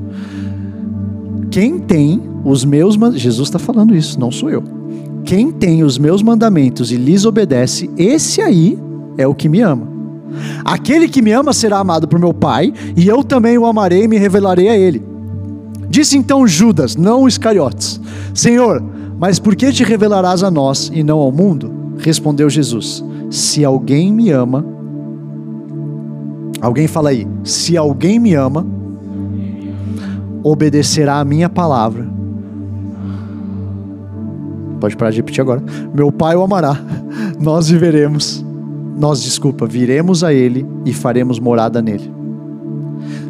Quem tem os meus Jesus está falando isso, não sou eu. Quem tem os meus mandamentos e lhes obedece, esse aí é o que me ama. Aquele que me ama será amado por meu Pai, e eu também o amarei e me revelarei a ele. Disse então Judas, não Iscariotes: Senhor, mas por que te revelarás a nós e não ao mundo? Respondeu Jesus: Se alguém me ama, Alguém fala aí, se alguém me ama, obedecerá a minha palavra. Pode parar de repetir agora. Meu Pai o amará. [LAUGHS] Nós viveremos. Nós, desculpa, viremos a Ele e faremos morada nele.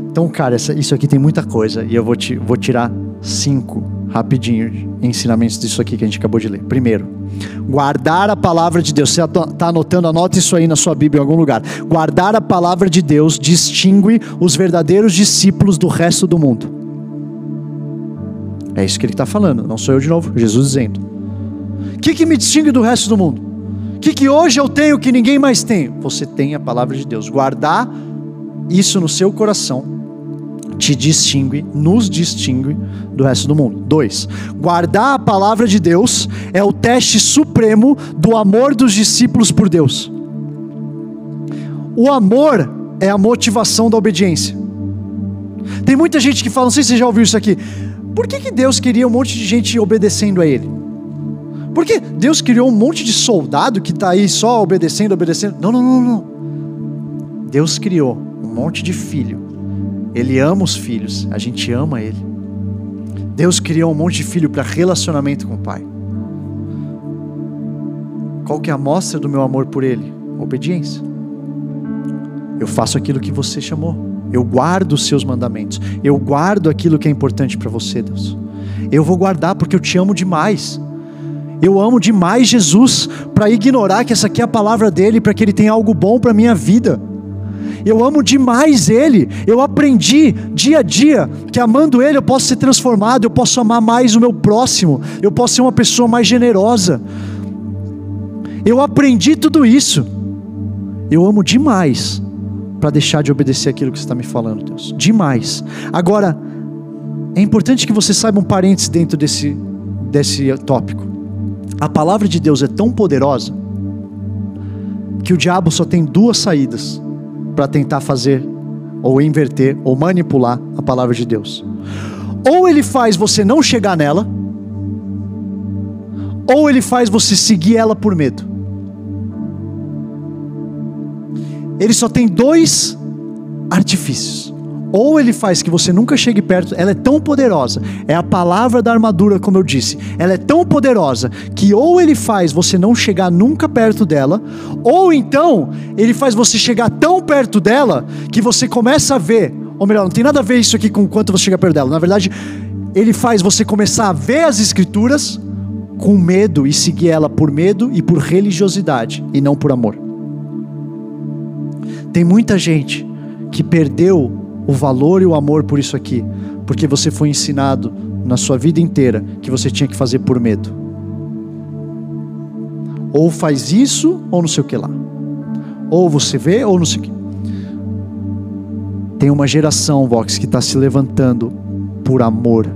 Então, cara, essa, isso aqui tem muita coisa e eu vou, te, vou tirar cinco rapidinho ensinamentos disso aqui que a gente acabou de ler. Primeiro, guardar a palavra de Deus. Você está anotando, anota isso aí na sua Bíblia em algum lugar. Guardar a palavra de Deus distingue os verdadeiros discípulos do resto do mundo. É isso que ele está falando, não sou eu de novo, Jesus dizendo. O que, que me distingue do resto do mundo? O que, que hoje eu tenho que ninguém mais tem? Você tem a palavra de Deus. Guardar isso no seu coração te distingue, nos distingue do resto do mundo. Dois, guardar a palavra de Deus é o teste supremo do amor dos discípulos por Deus. O amor é a motivação da obediência. Tem muita gente que fala, não sei se você já ouviu isso aqui. Por que, que Deus queria um monte de gente obedecendo a Ele? Porque Deus criou um monte de soldado que está aí só obedecendo, obedecendo. Não, não, não, não. Deus criou um monte de filho ele ama os filhos, a gente ama ele. Deus criou um monte de filho para relacionamento com o Pai. Qual que é a mostra do meu amor por Ele? Obediência. Eu faço aquilo que você chamou. Eu guardo os seus mandamentos. Eu guardo aquilo que é importante para você, Deus. Eu vou guardar porque eu te amo demais. Eu amo demais Jesus para ignorar que essa aqui é a palavra dele, para que ele tenha algo bom para minha vida. Eu amo demais Ele. Eu aprendi dia a dia que amando Ele eu posso ser transformado, eu posso amar mais o meu próximo, eu posso ser uma pessoa mais generosa. Eu aprendi tudo isso. Eu amo demais para deixar de obedecer aquilo que você está me falando, Deus. Demais. Agora, é importante que você saiba um parênteses dentro desse, desse tópico. A palavra de Deus é tão poderosa que o diabo só tem duas saídas para tentar fazer ou inverter ou manipular a palavra de Deus. Ou ele faz você não chegar nela, ou ele faz você seguir ela por medo. Ele só tem dois artifícios. Ou ele faz que você nunca chegue perto, ela é tão poderosa, é a palavra da armadura, como eu disse, ela é tão poderosa que ou ele faz você não chegar nunca perto dela, ou então ele faz você chegar tão perto dela que você começa a ver, ou melhor, não tem nada a ver isso aqui com quanto você chega perto dela, na verdade, ele faz você começar a ver as escrituras com medo e seguir ela por medo e por religiosidade e não por amor. Tem muita gente que perdeu o valor e o amor por isso aqui, porque você foi ensinado na sua vida inteira que você tinha que fazer por medo. Ou faz isso, ou não sei o que lá. Ou você vê, ou não sei o que. Tem uma geração, Vox, que está se levantando por amor,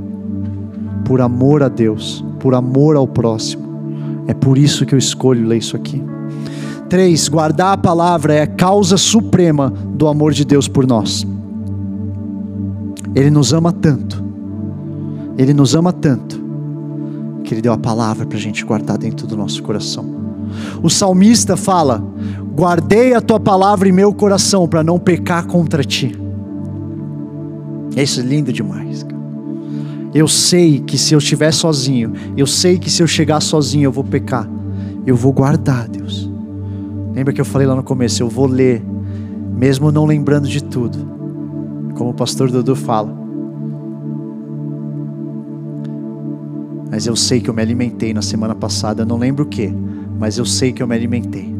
por amor a Deus, por amor ao próximo. É por isso que eu escolho ler isso aqui. Três, guardar a palavra é a causa suprema do amor de Deus por nós. Ele nos ama tanto, Ele nos ama tanto, que Ele deu a palavra para a gente guardar dentro do nosso coração. O salmista fala: Guardei a tua palavra em meu coração para não pecar contra ti. Isso é lindo demais. Eu sei que se eu estiver sozinho, eu sei que se eu chegar sozinho eu vou pecar. Eu vou guardar, Deus. Lembra que eu falei lá no começo? Eu vou ler, mesmo não lembrando de tudo como o pastor Dudu fala. Mas eu sei que eu me alimentei na semana passada, não lembro o que, mas eu sei que eu me alimentei.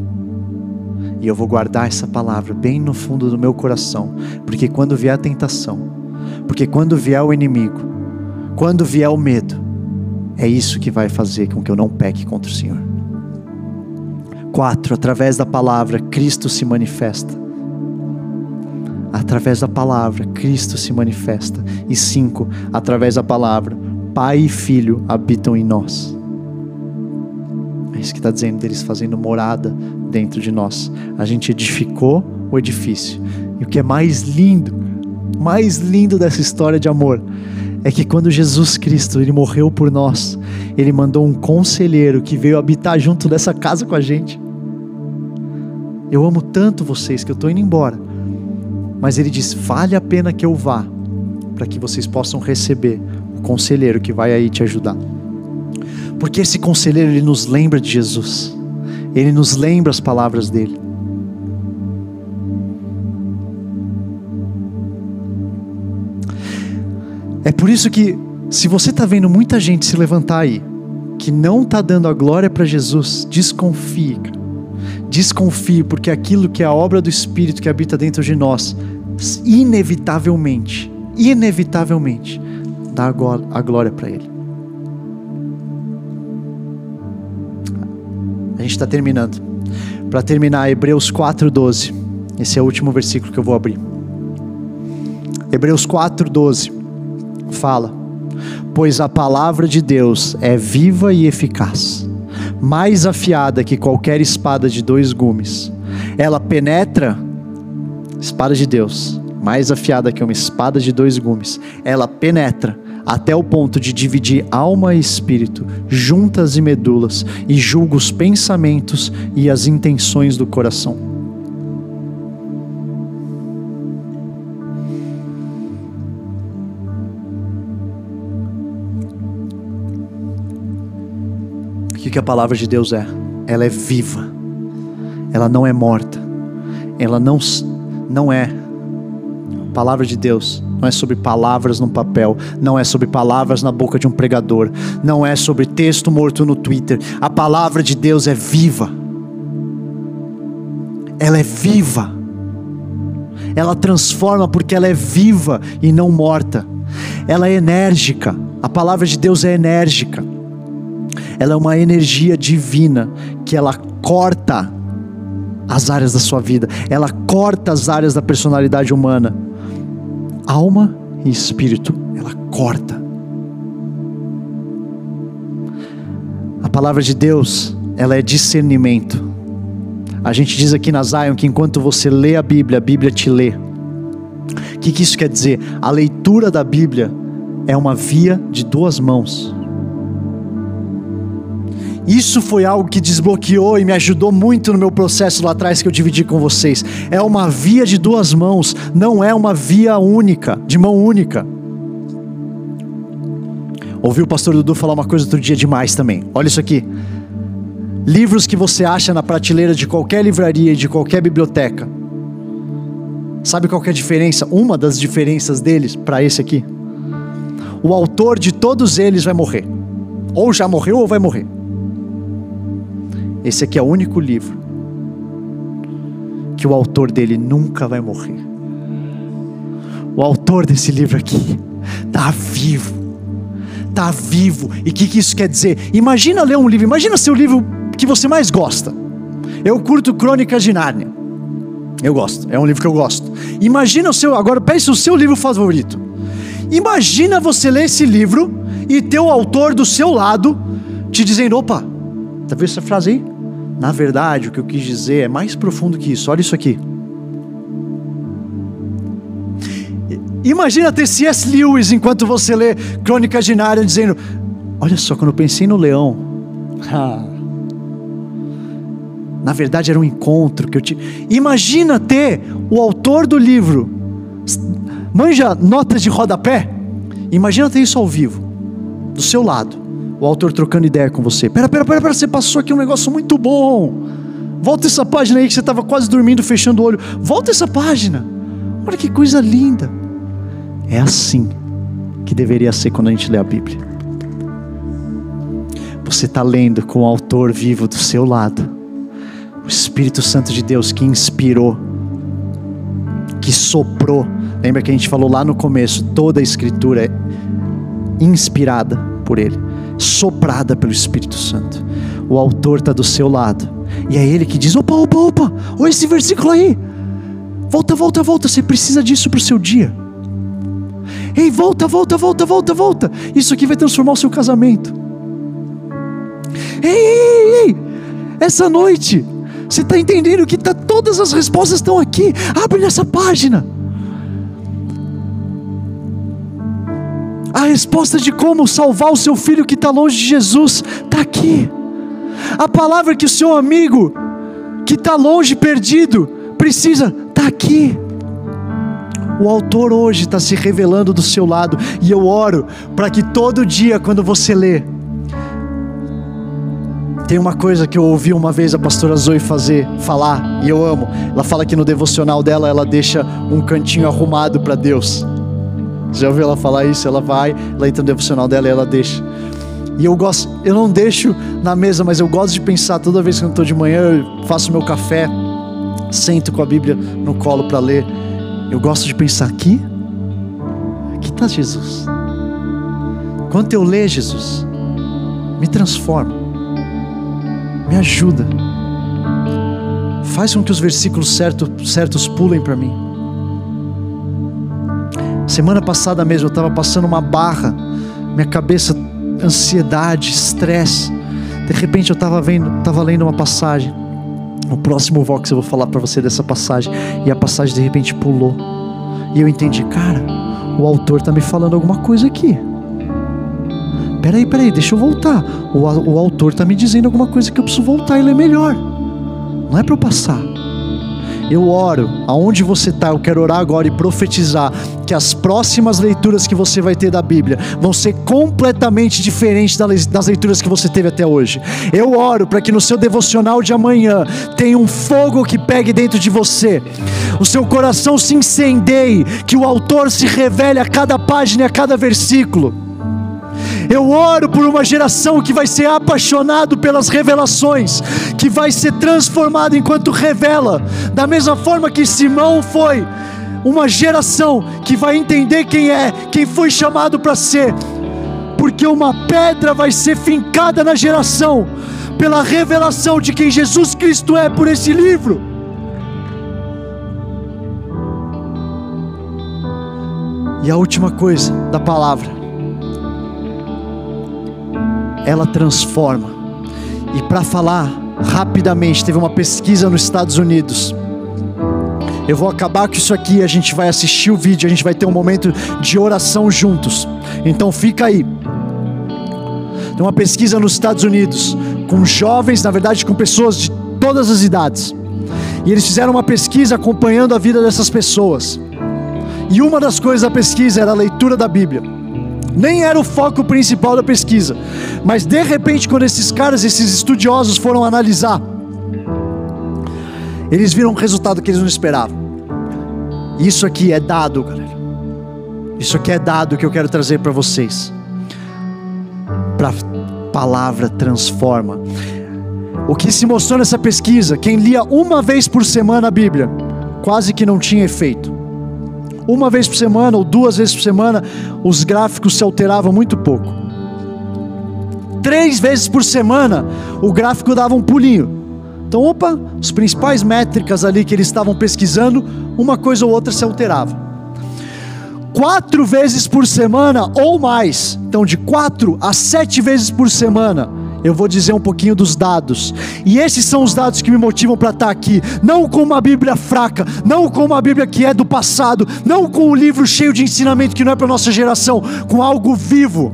E eu vou guardar essa palavra bem no fundo do meu coração, porque quando vier a tentação, porque quando vier o inimigo, quando vier o medo, é isso que vai fazer com que eu não peque contra o Senhor. Quatro, através da palavra, Cristo se manifesta através da palavra, Cristo se manifesta. E cinco, através da palavra, Pai e Filho habitam em nós. É isso que está dizendo deles fazendo morada dentro de nós. A gente edificou o edifício. E o que é mais lindo, mais lindo dessa história de amor, é que quando Jesus Cristo ele morreu por nós, ele mandou um conselheiro que veio habitar junto dessa casa com a gente. Eu amo tanto vocês que eu estou indo embora mas ele diz: vale a pena que eu vá, para que vocês possam receber o conselheiro que vai aí te ajudar. Porque esse conselheiro ele nos lembra de Jesus. Ele nos lembra as palavras dele. É por isso que, se você está vendo muita gente se levantar aí, que não está dando a glória para Jesus, desconfie, cara. Desconfie, porque aquilo que é a obra do Espírito que habita dentro de nós, inevitavelmente, inevitavelmente, dá a glória para Ele. A gente está terminando. Para terminar, Hebreus 4,12. Esse é o último versículo que eu vou abrir. Hebreus 4,12 fala: Pois a palavra de Deus é viva e eficaz, mais afiada que qualquer espada de dois gumes. Ela penetra, espada de Deus, mais afiada que uma espada de dois gumes. Ela penetra até o ponto de dividir alma e espírito, juntas e medulas, e julga os pensamentos e as intenções do coração. Que a palavra de Deus é? Ela é viva. Ela não é morta. Ela não não é a palavra de Deus não é sobre palavras no papel, não é sobre palavras na boca de um pregador, não é sobre texto morto no Twitter. A palavra de Deus é viva. Ela é viva. Ela transforma porque ela é viva e não morta. Ela é enérgica. A palavra de Deus é enérgica ela é uma energia divina que ela corta as áreas da sua vida, ela corta as áreas da personalidade humana, alma e espírito, ela corta. A palavra de Deus, ela é discernimento. A gente diz aqui na Zion que enquanto você lê a Bíblia, a Bíblia te lê. O que, que isso quer dizer? A leitura da Bíblia é uma via de duas mãos. Isso foi algo que desbloqueou e me ajudou muito no meu processo lá atrás que eu dividi com vocês. É uma via de duas mãos, não é uma via única, de mão única. Ouvi o pastor Dudu falar uma coisa outro dia demais também. Olha isso aqui. Livros que você acha na prateleira de qualquer livraria e de qualquer biblioteca. Sabe qual é a diferença? Uma das diferenças deles para esse aqui. O autor de todos eles vai morrer. Ou já morreu ou vai morrer. Esse aqui é o único livro que o autor dele nunca vai morrer. O autor desse livro aqui está vivo. Está vivo. E o que, que isso quer dizer? Imagina ler um livro, imagina seu livro que você mais gosta. Eu curto Crônicas de Nárnia. Eu gosto, é um livro que eu gosto. Imagina o seu, agora pense o seu livro favorito. Imagina você ler esse livro e ter o autor do seu lado te dizendo: opa, tá vendo essa frase aí? Na verdade, o que eu quis dizer é mais profundo que isso. Olha isso aqui. Imagina ter C.S. Lewis enquanto você lê Crônicas de Nárnia dizendo: Olha só, quando eu pensei no leão, [LAUGHS] na verdade era um encontro que eu tive. Imagina ter o autor do livro, manja notas de rodapé. Imagina ter isso ao vivo, do seu lado o autor trocando ideia com você. Pera, pera, pera, pera, você passou aqui um negócio muito bom. Volta essa página aí que você estava quase dormindo, fechando o olho. Volta essa página. Olha que coisa linda. É assim que deveria ser quando a gente lê a Bíblia. Você está lendo com o autor vivo do seu lado. O Espírito Santo de Deus que inspirou, que soprou. Lembra que a gente falou lá no começo: toda a Escritura é inspirada por Ele soprada pelo Espírito Santo. O autor está do seu lado. E é ele que diz: opa, opa, opa, olha esse versículo aí. Volta, volta, volta. Você precisa disso para o seu dia. Ei, volta, volta, volta, volta, volta. Isso aqui vai transformar o seu casamento. Ei, ei, ei. Essa noite, você está entendendo que tá, todas as respostas estão aqui. Abre nessa página. A resposta de como salvar o seu filho que está longe de Jesus está aqui. A palavra que o seu amigo que está longe, perdido, precisa, está aqui. O autor hoje está se revelando do seu lado e eu oro para que todo dia, quando você lê, tem uma coisa que eu ouvi uma vez a pastora Zoe fazer, falar, e eu amo. Ela fala que no devocional dela ela deixa um cantinho arrumado para Deus. Já ouviu ela falar isso? Ela vai, ela entra no devocional dela e ela deixa. E eu gosto, eu não deixo na mesa, mas eu gosto de pensar toda vez que eu estou de manhã, eu faço meu café, sento com a Bíblia no colo para ler. Eu gosto de pensar aqui, aqui está Jesus. Quando eu ler Jesus, me transforma, me ajuda, faz com que os versículos certo, certos pulem para mim. Semana passada mesmo eu estava passando uma barra, minha cabeça ansiedade, estresse. De repente eu estava vendo, estava lendo uma passagem. No próximo Vox eu vou falar para você dessa passagem. E a passagem de repente pulou. E eu entendi, cara, o autor está me falando alguma coisa aqui. Peraí, peraí, deixa eu voltar. O, o autor está me dizendo alguma coisa que eu preciso voltar e ler melhor. Não é para eu passar. Eu oro, aonde você está, eu quero orar agora e profetizar que as próximas leituras que você vai ter da Bíblia vão ser completamente diferentes das leituras que você teve até hoje. Eu oro para que no seu devocional de amanhã tenha um fogo que pegue dentro de você, o seu coração se incendeie, que o autor se revele a cada página e a cada versículo. Eu oro por uma geração que vai ser apaixonado pelas revelações, que vai ser transformado enquanto revela, da mesma forma que Simão foi uma geração que vai entender quem é, quem foi chamado para ser, porque uma pedra vai ser fincada na geração pela revelação de quem Jesus Cristo é por esse livro. E a última coisa da palavra, ela transforma. E para falar rapidamente, teve uma pesquisa nos Estados Unidos eu vou acabar com isso aqui, a gente vai assistir o vídeo, a gente vai ter um momento de oração juntos. Então fica aí. Tem uma pesquisa nos Estados Unidos com jovens, na verdade com pessoas de todas as idades. E eles fizeram uma pesquisa acompanhando a vida dessas pessoas. E uma das coisas da pesquisa era a leitura da Bíblia. Nem era o foco principal da pesquisa, mas de repente, quando esses caras, esses estudiosos foram analisar eles viram um resultado que eles não esperavam. Isso aqui é dado, galera. Isso aqui é dado que eu quero trazer para vocês. Para palavra transforma. O que se mostrou nessa pesquisa, quem lia uma vez por semana a Bíblia, quase que não tinha efeito. Uma vez por semana ou duas vezes por semana, os gráficos se alteravam muito pouco. Três vezes por semana, o gráfico dava um pulinho. Então, opa, as principais métricas ali que eles estavam pesquisando, uma coisa ou outra se alterava. Quatro vezes por semana ou mais, então de quatro a sete vezes por semana, eu vou dizer um pouquinho dos dados. E esses são os dados que me motivam para estar aqui. Não com uma Bíblia fraca, não com uma Bíblia que é do passado, não com um livro cheio de ensinamento que não é para nossa geração, com algo vivo.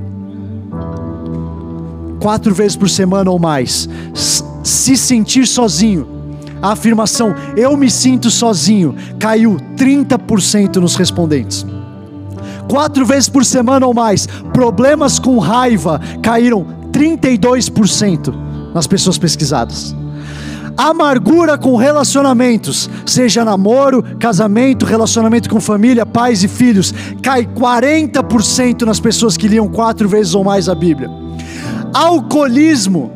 Quatro vezes por semana ou mais se sentir sozinho. A afirmação eu me sinto sozinho caiu 30% nos respondentes. Quatro vezes por semana ou mais, problemas com raiva caíram 32% nas pessoas pesquisadas. Amargura com relacionamentos, seja namoro, casamento, relacionamento com família, pais e filhos, cai 40% nas pessoas que liam quatro vezes ou mais a Bíblia. Alcoolismo,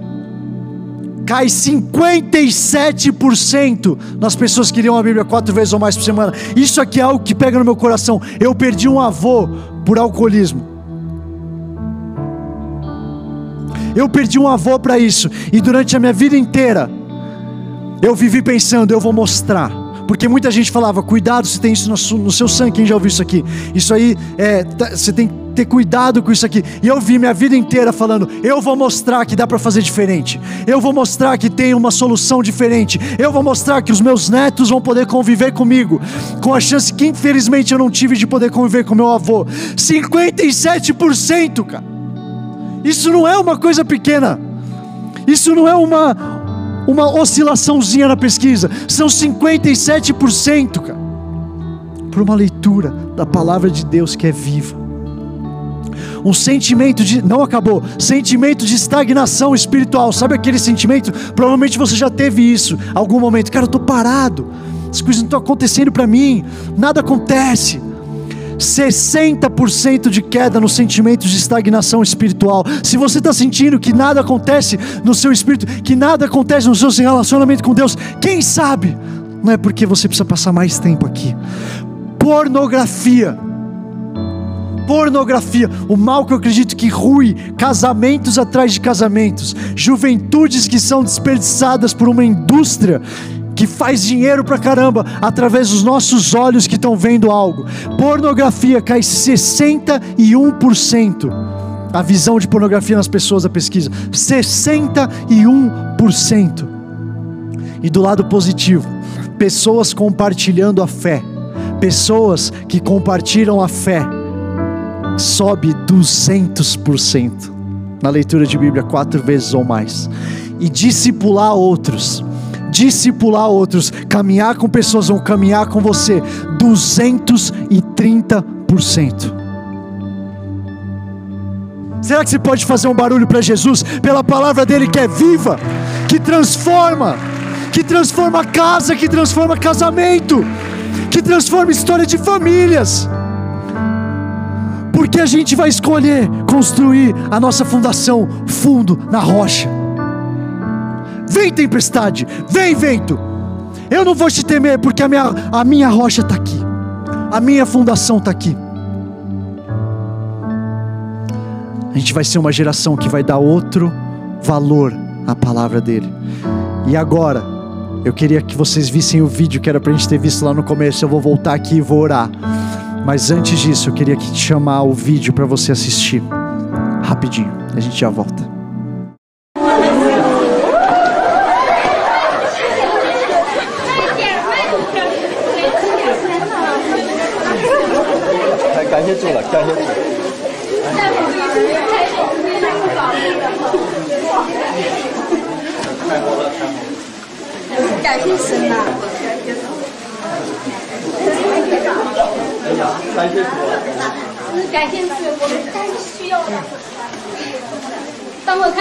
cai 57% nas pessoas que liam a Bíblia quatro vezes ou mais por semana. Isso aqui é algo que pega no meu coração. Eu perdi um avô por alcoolismo. Eu perdi um avô para isso, e durante a minha vida inteira, eu vivi pensando: eu vou mostrar. Porque muita gente falava, cuidado se tem isso no seu sangue, quem já ouviu isso aqui? Isso aí, é, tá, você tem ter cuidado com isso aqui. E eu vi minha vida inteira falando: eu vou mostrar que dá para fazer diferente. Eu vou mostrar que tem uma solução diferente. Eu vou mostrar que os meus netos vão poder conviver comigo, com a chance que infelizmente eu não tive de poder conviver com meu avô. 57%, cara. Isso não é uma coisa pequena. Isso não é uma uma oscilaçãozinha na pesquisa. São 57%, cara. por uma leitura da palavra de Deus que é viva. Um sentimento de. Não acabou. Sentimento de estagnação espiritual. Sabe aquele sentimento? Provavelmente você já teve isso. Algum momento. Cara, eu estou parado. As coisas não estão acontecendo para mim. Nada acontece. 60% de queda no sentimento de estagnação espiritual. Se você está sentindo que nada acontece no seu espírito, que nada acontece no seu relacionamento com Deus, quem sabe? Não é porque você precisa passar mais tempo aqui. Pornografia. Pornografia, o mal que eu acredito que rui, casamentos atrás de casamentos, juventudes que são desperdiçadas por uma indústria que faz dinheiro pra caramba através dos nossos olhos que estão vendo algo. Pornografia cai 61%. A visão de pornografia nas pessoas da pesquisa, 61%. E do lado positivo, pessoas compartilhando a fé. Pessoas que compartilham a fé sobe 200% na leitura de Bíblia quatro vezes ou mais. E discipular outros discipular outros, caminhar com pessoas vão caminhar com você 230%. Será que você pode fazer um barulho para Jesus pela palavra dele que é viva, que transforma, que transforma casa, que transforma casamento, que transforma história de famílias? Porque a gente vai escolher construir a nossa fundação fundo na rocha. Vem tempestade, vem vento. Eu não vou te temer, porque a minha, a minha rocha está aqui, a minha fundação está aqui. A gente vai ser uma geração que vai dar outro valor à palavra dele. E agora, eu queria que vocês vissem o vídeo que era para a gente ter visto lá no começo. Eu vou voltar aqui e vou orar. Mas antes disso, eu queria te chamar o vídeo para você assistir. Rapidinho, a gente já volta.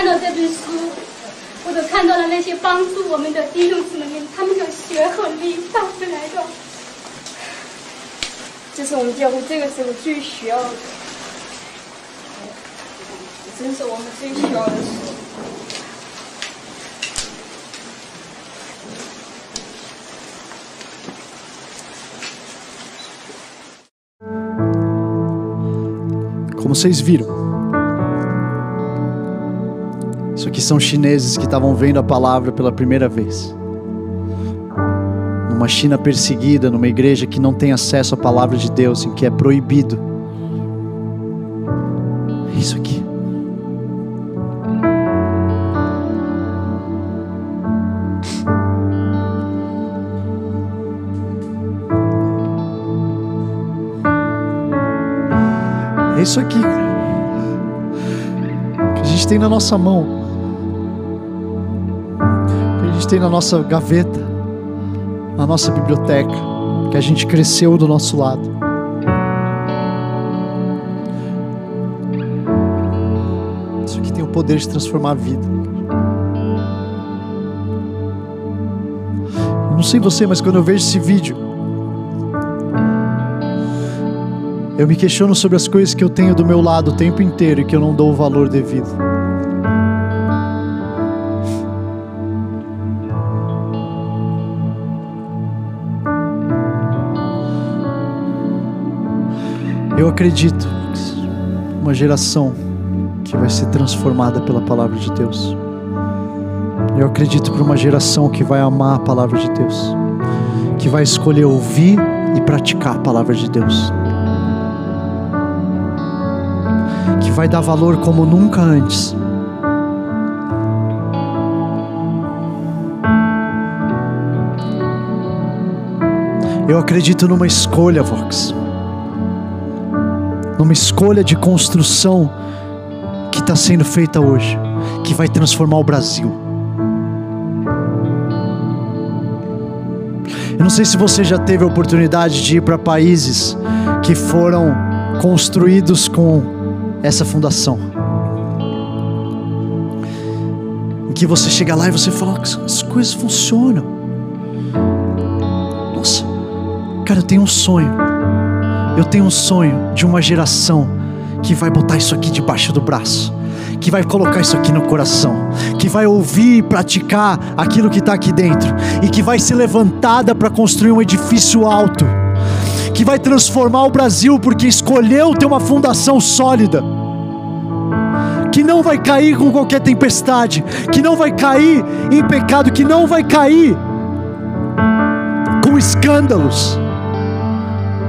看到这本书，我就看到了那些帮助我们的弟兄姊妹们，他们的血和力带回来的。这是我们教会这个时候最需要的，真是我们最需要的事。Como vocês viram, aqui são chineses que estavam vendo a palavra pela primeira vez numa China perseguida, numa igreja que não tem acesso à palavra de Deus, em que é proibido. É isso aqui. É isso aqui que a gente tem na nossa mão, que tem na nossa gaveta na nossa biblioteca, que a gente cresceu do nosso lado. Isso aqui tem o poder de transformar a vida. Eu não sei você, mas quando eu vejo esse vídeo, eu me questiono sobre as coisas que eu tenho do meu lado o tempo inteiro e que eu não dou o valor devido. Eu acredito uma geração que vai ser transformada pela palavra de Deus. Eu acredito por uma geração que vai amar a palavra de Deus, que vai escolher ouvir e praticar a palavra de Deus, que vai dar valor como nunca antes. Eu acredito numa escolha, Vox numa escolha de construção que está sendo feita hoje, que vai transformar o Brasil. Eu não sei se você já teve a oportunidade de ir para países que foram construídos com essa fundação. Em que você chega lá e você fala, as coisas funcionam. Nossa, cara, eu tenho um sonho. Eu tenho um sonho de uma geração que vai botar isso aqui debaixo do braço que vai colocar isso aqui no coração, que vai ouvir e praticar aquilo que está aqui dentro, e que vai ser levantada para construir um edifício alto, que vai transformar o Brasil porque escolheu ter uma fundação sólida, que não vai cair com qualquer tempestade, que não vai cair em pecado, que não vai cair com escândalos,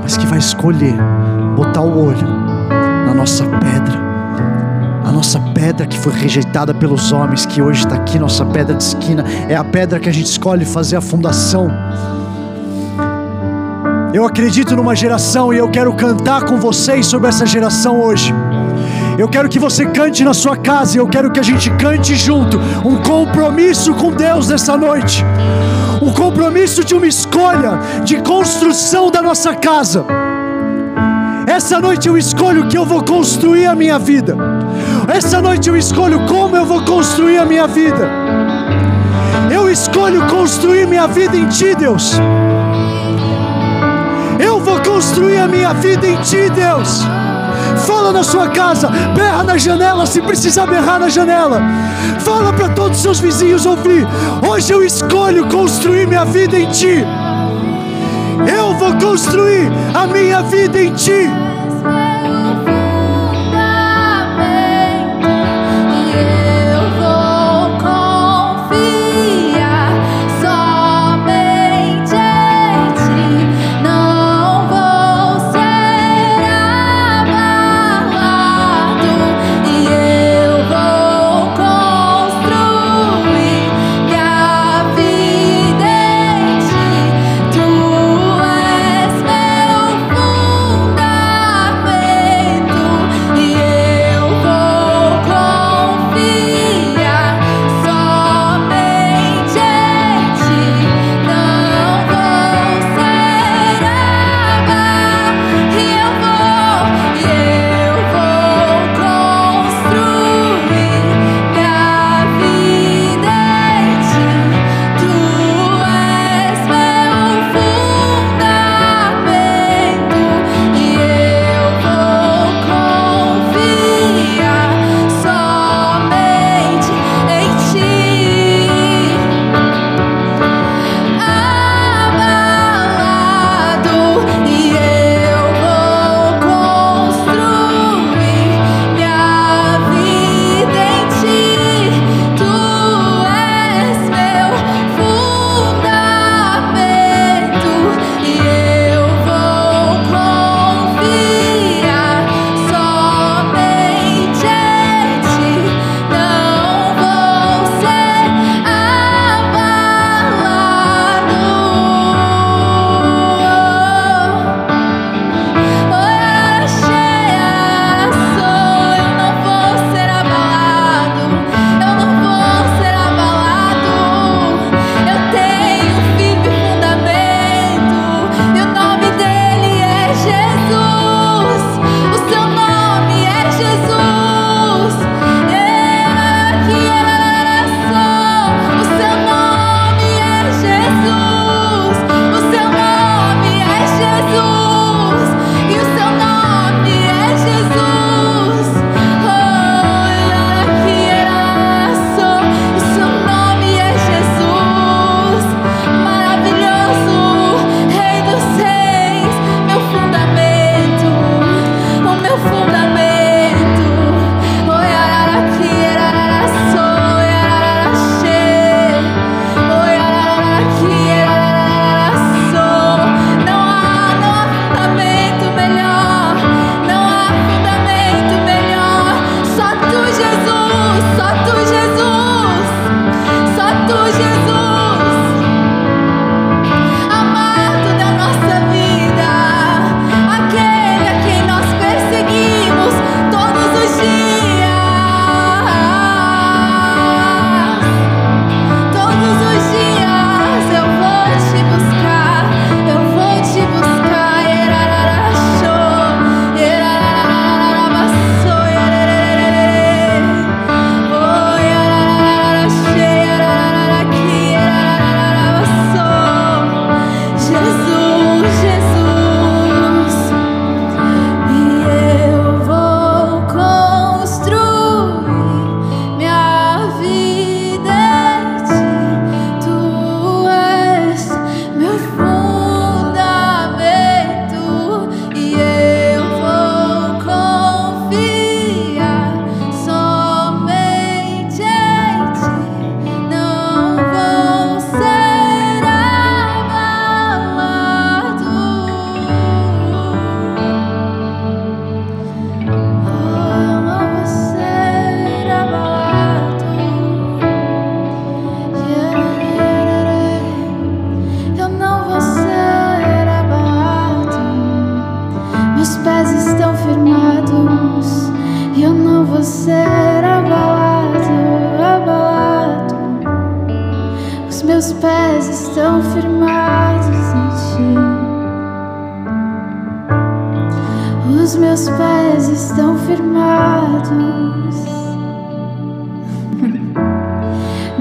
mas que vai escolher botar o olho na nossa pedra nossa pedra que foi rejeitada pelos homens, que hoje está aqui, nossa pedra de esquina, é a pedra que a gente escolhe fazer a fundação. Eu acredito numa geração e eu quero cantar com vocês sobre essa geração hoje. Eu quero que você cante na sua casa e eu quero que a gente cante junto um compromisso com Deus nessa noite. Um compromisso de uma escolha de construção da nossa casa. Essa noite eu escolho que eu vou construir a minha vida. Essa noite eu escolho como eu vou construir a minha vida. Eu escolho construir minha vida em Ti, Deus. Eu vou construir a minha vida em Ti, Deus. Fala na sua casa, berra na janela se precisar berrar na janela. Fala para todos os seus vizinhos ouvir. Hoje eu escolho construir minha vida em Ti. Eu vou construir a minha vida em Ti.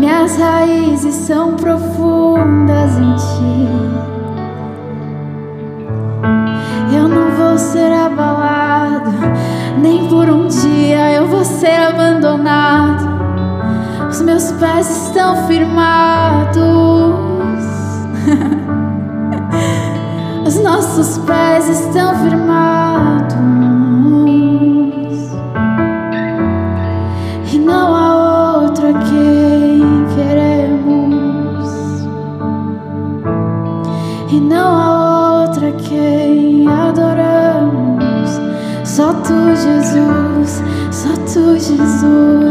Minhas raízes são profundas em ti. Eu não vou ser abalado, nem por um dia eu vou ser abandonado. Os meus pés estão firmados. [LAUGHS] Os nossos pés estão firmados. Jesus.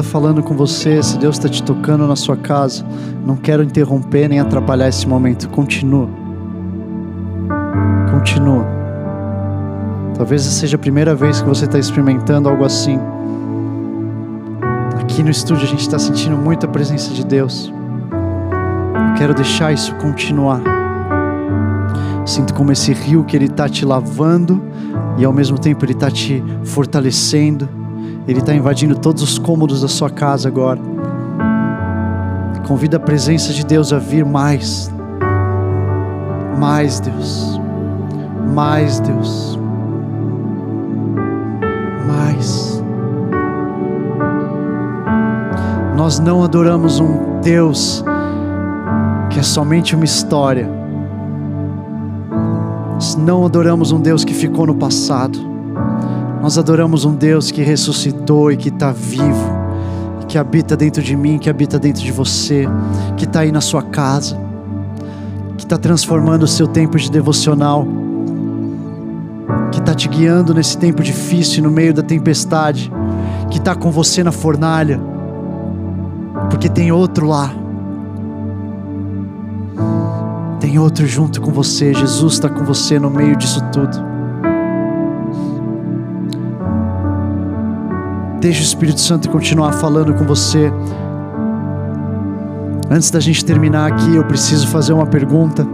Está falando com você, se Deus está te tocando na sua casa, não quero interromper nem atrapalhar esse momento. Continua. Continua. Talvez seja a primeira vez que você está experimentando algo assim. Aqui no estúdio a gente está sentindo muita presença de Deus. Eu quero deixar isso continuar. Sinto como esse rio que ele está te lavando e ao mesmo tempo ele está te fortalecendo. Ele está invadindo todos os cômodos da sua casa agora. Convida a presença de Deus a vir mais. Mais Deus. Mais Deus. Mais. Nós não adoramos um Deus que é somente uma história. Nós não adoramos um Deus que ficou no passado. Nós adoramos um Deus que ressuscitou e que está vivo, que habita dentro de mim, que habita dentro de você, que está aí na sua casa, que está transformando o seu tempo de devocional, que está te guiando nesse tempo difícil, no meio da tempestade, que está com você na fornalha, porque tem outro lá. Tem outro junto com você. Jesus está com você no meio disso tudo. Deixa o Espírito Santo continuar falando com você. Antes da gente terminar aqui, eu preciso fazer uma pergunta.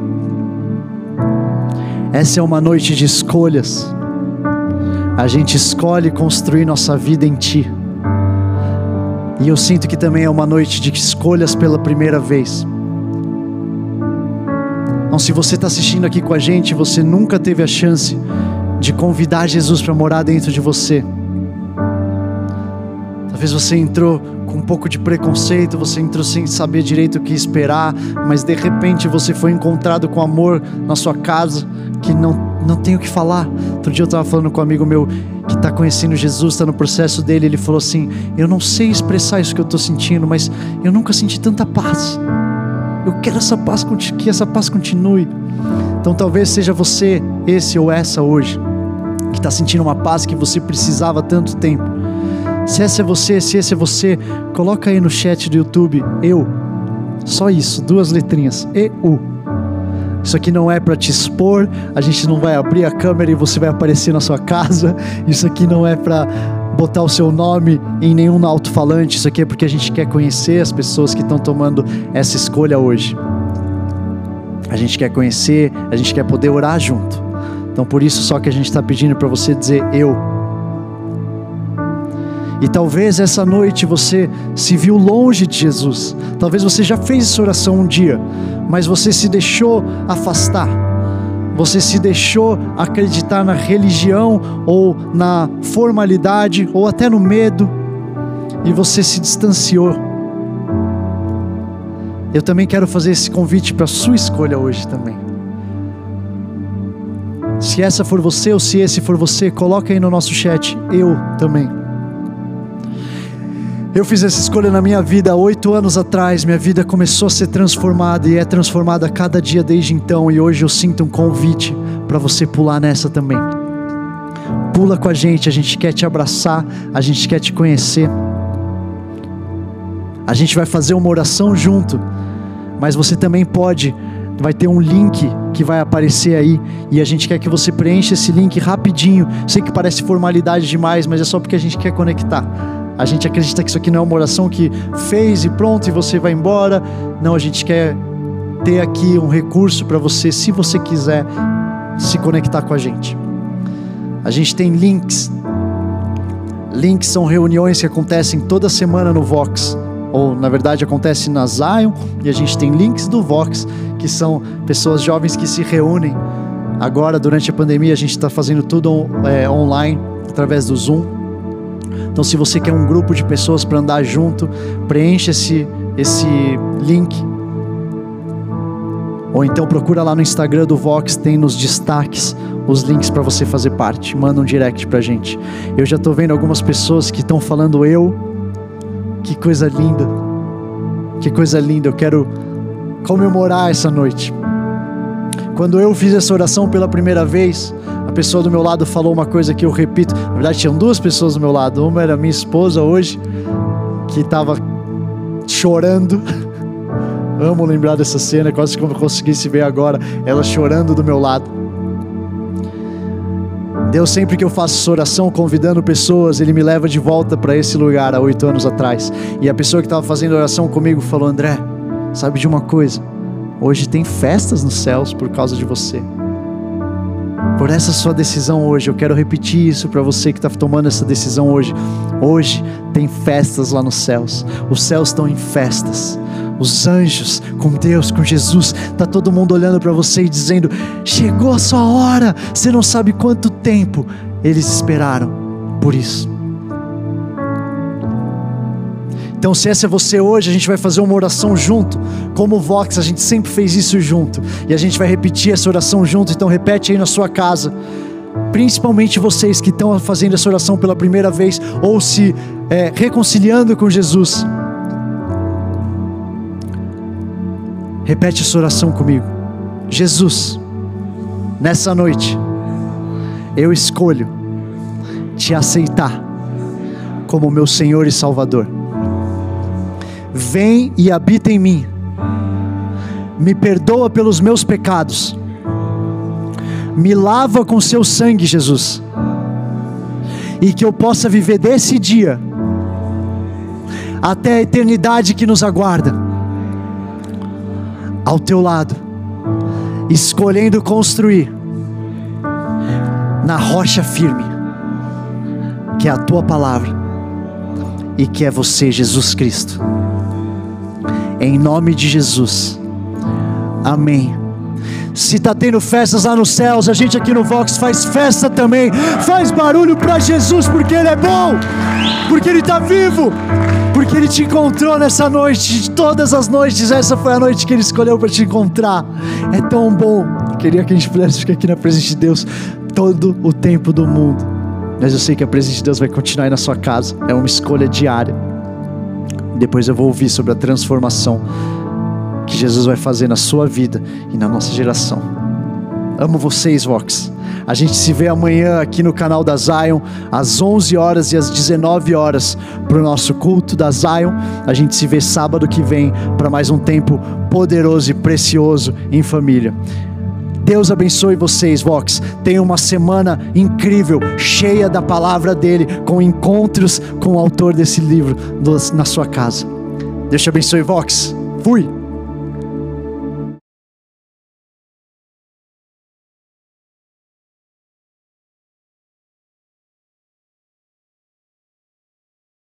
Essa é uma noite de escolhas. A gente escolhe construir nossa vida em Ti. E eu sinto que também é uma noite de escolhas pela primeira vez. Então, se você está assistindo aqui com a gente, você nunca teve a chance de convidar Jesus para morar dentro de você. Talvez você entrou com um pouco de preconceito, você entrou sem saber direito o que esperar, mas de repente você foi encontrado com amor na sua casa, que não, não tem o que falar. Outro dia eu estava falando com um amigo meu que está conhecendo Jesus, está no processo dele, ele falou assim: Eu não sei expressar isso que eu estou sentindo, mas eu nunca senti tanta paz. Eu quero essa paz, que essa paz continue. Então talvez seja você, esse ou essa hoje, que está sentindo uma paz que você precisava tanto tempo. Se essa é você, se esse é você, coloca aí no chat do YouTube, eu. Só isso, duas letrinhas, EU. Isso aqui não é para te expor, a gente não vai abrir a câmera e você vai aparecer na sua casa. Isso aqui não é para botar o seu nome em nenhum alto-falante. Isso aqui é porque a gente quer conhecer as pessoas que estão tomando essa escolha hoje. A gente quer conhecer, a gente quer poder orar junto. Então por isso só que a gente está pedindo para você dizer eu. E talvez essa noite você se viu longe de Jesus. Talvez você já fez essa oração um dia, mas você se deixou afastar. Você se deixou acreditar na religião ou na formalidade ou até no medo e você se distanciou. Eu também quero fazer esse convite para sua escolha hoje também. Se essa for você ou se esse for você, coloca aí no nosso chat, eu também. Eu fiz essa escolha na minha vida oito anos atrás. Minha vida começou a ser transformada e é transformada a cada dia desde então. E hoje eu sinto um convite para você pular nessa também. Pula com a gente, a gente quer te abraçar, a gente quer te conhecer. A gente vai fazer uma oração junto, mas você também pode. Vai ter um link que vai aparecer aí e a gente quer que você preencha esse link rapidinho. Sei que parece formalidade demais, mas é só porque a gente quer conectar. A gente acredita que isso aqui não é uma oração que fez e pronto e você vai embora. Não, a gente quer ter aqui um recurso para você, se você quiser se conectar com a gente. A gente tem links. Links são reuniões que acontecem toda semana no Vox ou na verdade acontece na Zion, e a gente tem links do Vox, que são pessoas jovens que se reúnem. Agora, durante a pandemia, a gente está fazendo tudo é, online, através do Zoom. Então, se você quer um grupo de pessoas para andar junto, preencha esse, esse link. Ou então procura lá no Instagram do Vox, tem nos destaques os links para você fazer parte. Manda um direct para gente. Eu já estou vendo algumas pessoas que estão falando eu que coisa linda. Que coisa linda. Eu quero comemorar essa noite. Quando eu fiz essa oração pela primeira vez, a pessoa do meu lado falou uma coisa que eu repito. Na verdade, tinham duas pessoas do meu lado. Uma era minha esposa hoje, que estava chorando. [LAUGHS] Amo lembrar dessa cena, quase como eu conseguisse ver agora, ela chorando do meu lado. Deus, sempre que eu faço essa oração convidando pessoas, Ele me leva de volta para esse lugar há oito anos atrás. E a pessoa que estava fazendo oração comigo falou: André, sabe de uma coisa? Hoje tem festas nos céus por causa de você. Por essa sua decisão hoje, eu quero repetir isso para você que está tomando essa decisão hoje. Hoje tem festas lá nos céus. Os céus estão em festas os anjos, com Deus, com Jesus, tá todo mundo olhando para você e dizendo: chegou a sua hora. Você não sabe quanto tempo eles esperaram por isso. Então, se essa é você hoje, a gente vai fazer uma oração junto. Como o Vox, a gente sempre fez isso junto. E a gente vai repetir essa oração junto. Então, repete aí na sua casa. Principalmente vocês que estão fazendo essa oração pela primeira vez ou se é, reconciliando com Jesus. Repete essa oração comigo. Jesus, nessa noite, eu escolho te aceitar como meu Senhor e Salvador. Vem e habita em mim. Me perdoa pelos meus pecados. Me lava com seu sangue, Jesus. E que eu possa viver desse dia até a eternidade que nos aguarda ao teu lado, escolhendo construir na rocha firme, que é a tua palavra e que é você, Jesus Cristo. Em nome de Jesus. Amém. Se está tendo festas lá nos céus, a gente aqui no Vox faz festa também. Faz barulho para Jesus, porque Ele é bom, porque Ele está vivo, porque Ele te encontrou nessa noite. Todas as noites, essa foi a noite que Ele escolheu para te encontrar. É tão bom. Queria que a gente pudesse ficar aqui na presença de Deus todo o tempo do mundo. Mas eu sei que a presença de Deus vai continuar aí na sua casa. É uma escolha diária. Depois eu vou ouvir sobre a transformação que Jesus vai fazer na sua vida e na nossa geração. Amo vocês, Vox. A gente se vê amanhã aqui no canal da Zion, às 11 horas e às 19 horas, para o nosso culto da Zion. A gente se vê sábado que vem para mais um tempo poderoso e precioso em família. Deus abençoe vocês, Vox. Tenha uma semana incrível, cheia da palavra dele, com encontros com o autor desse livro na sua casa. Deus te abençoe, Vox. Fui.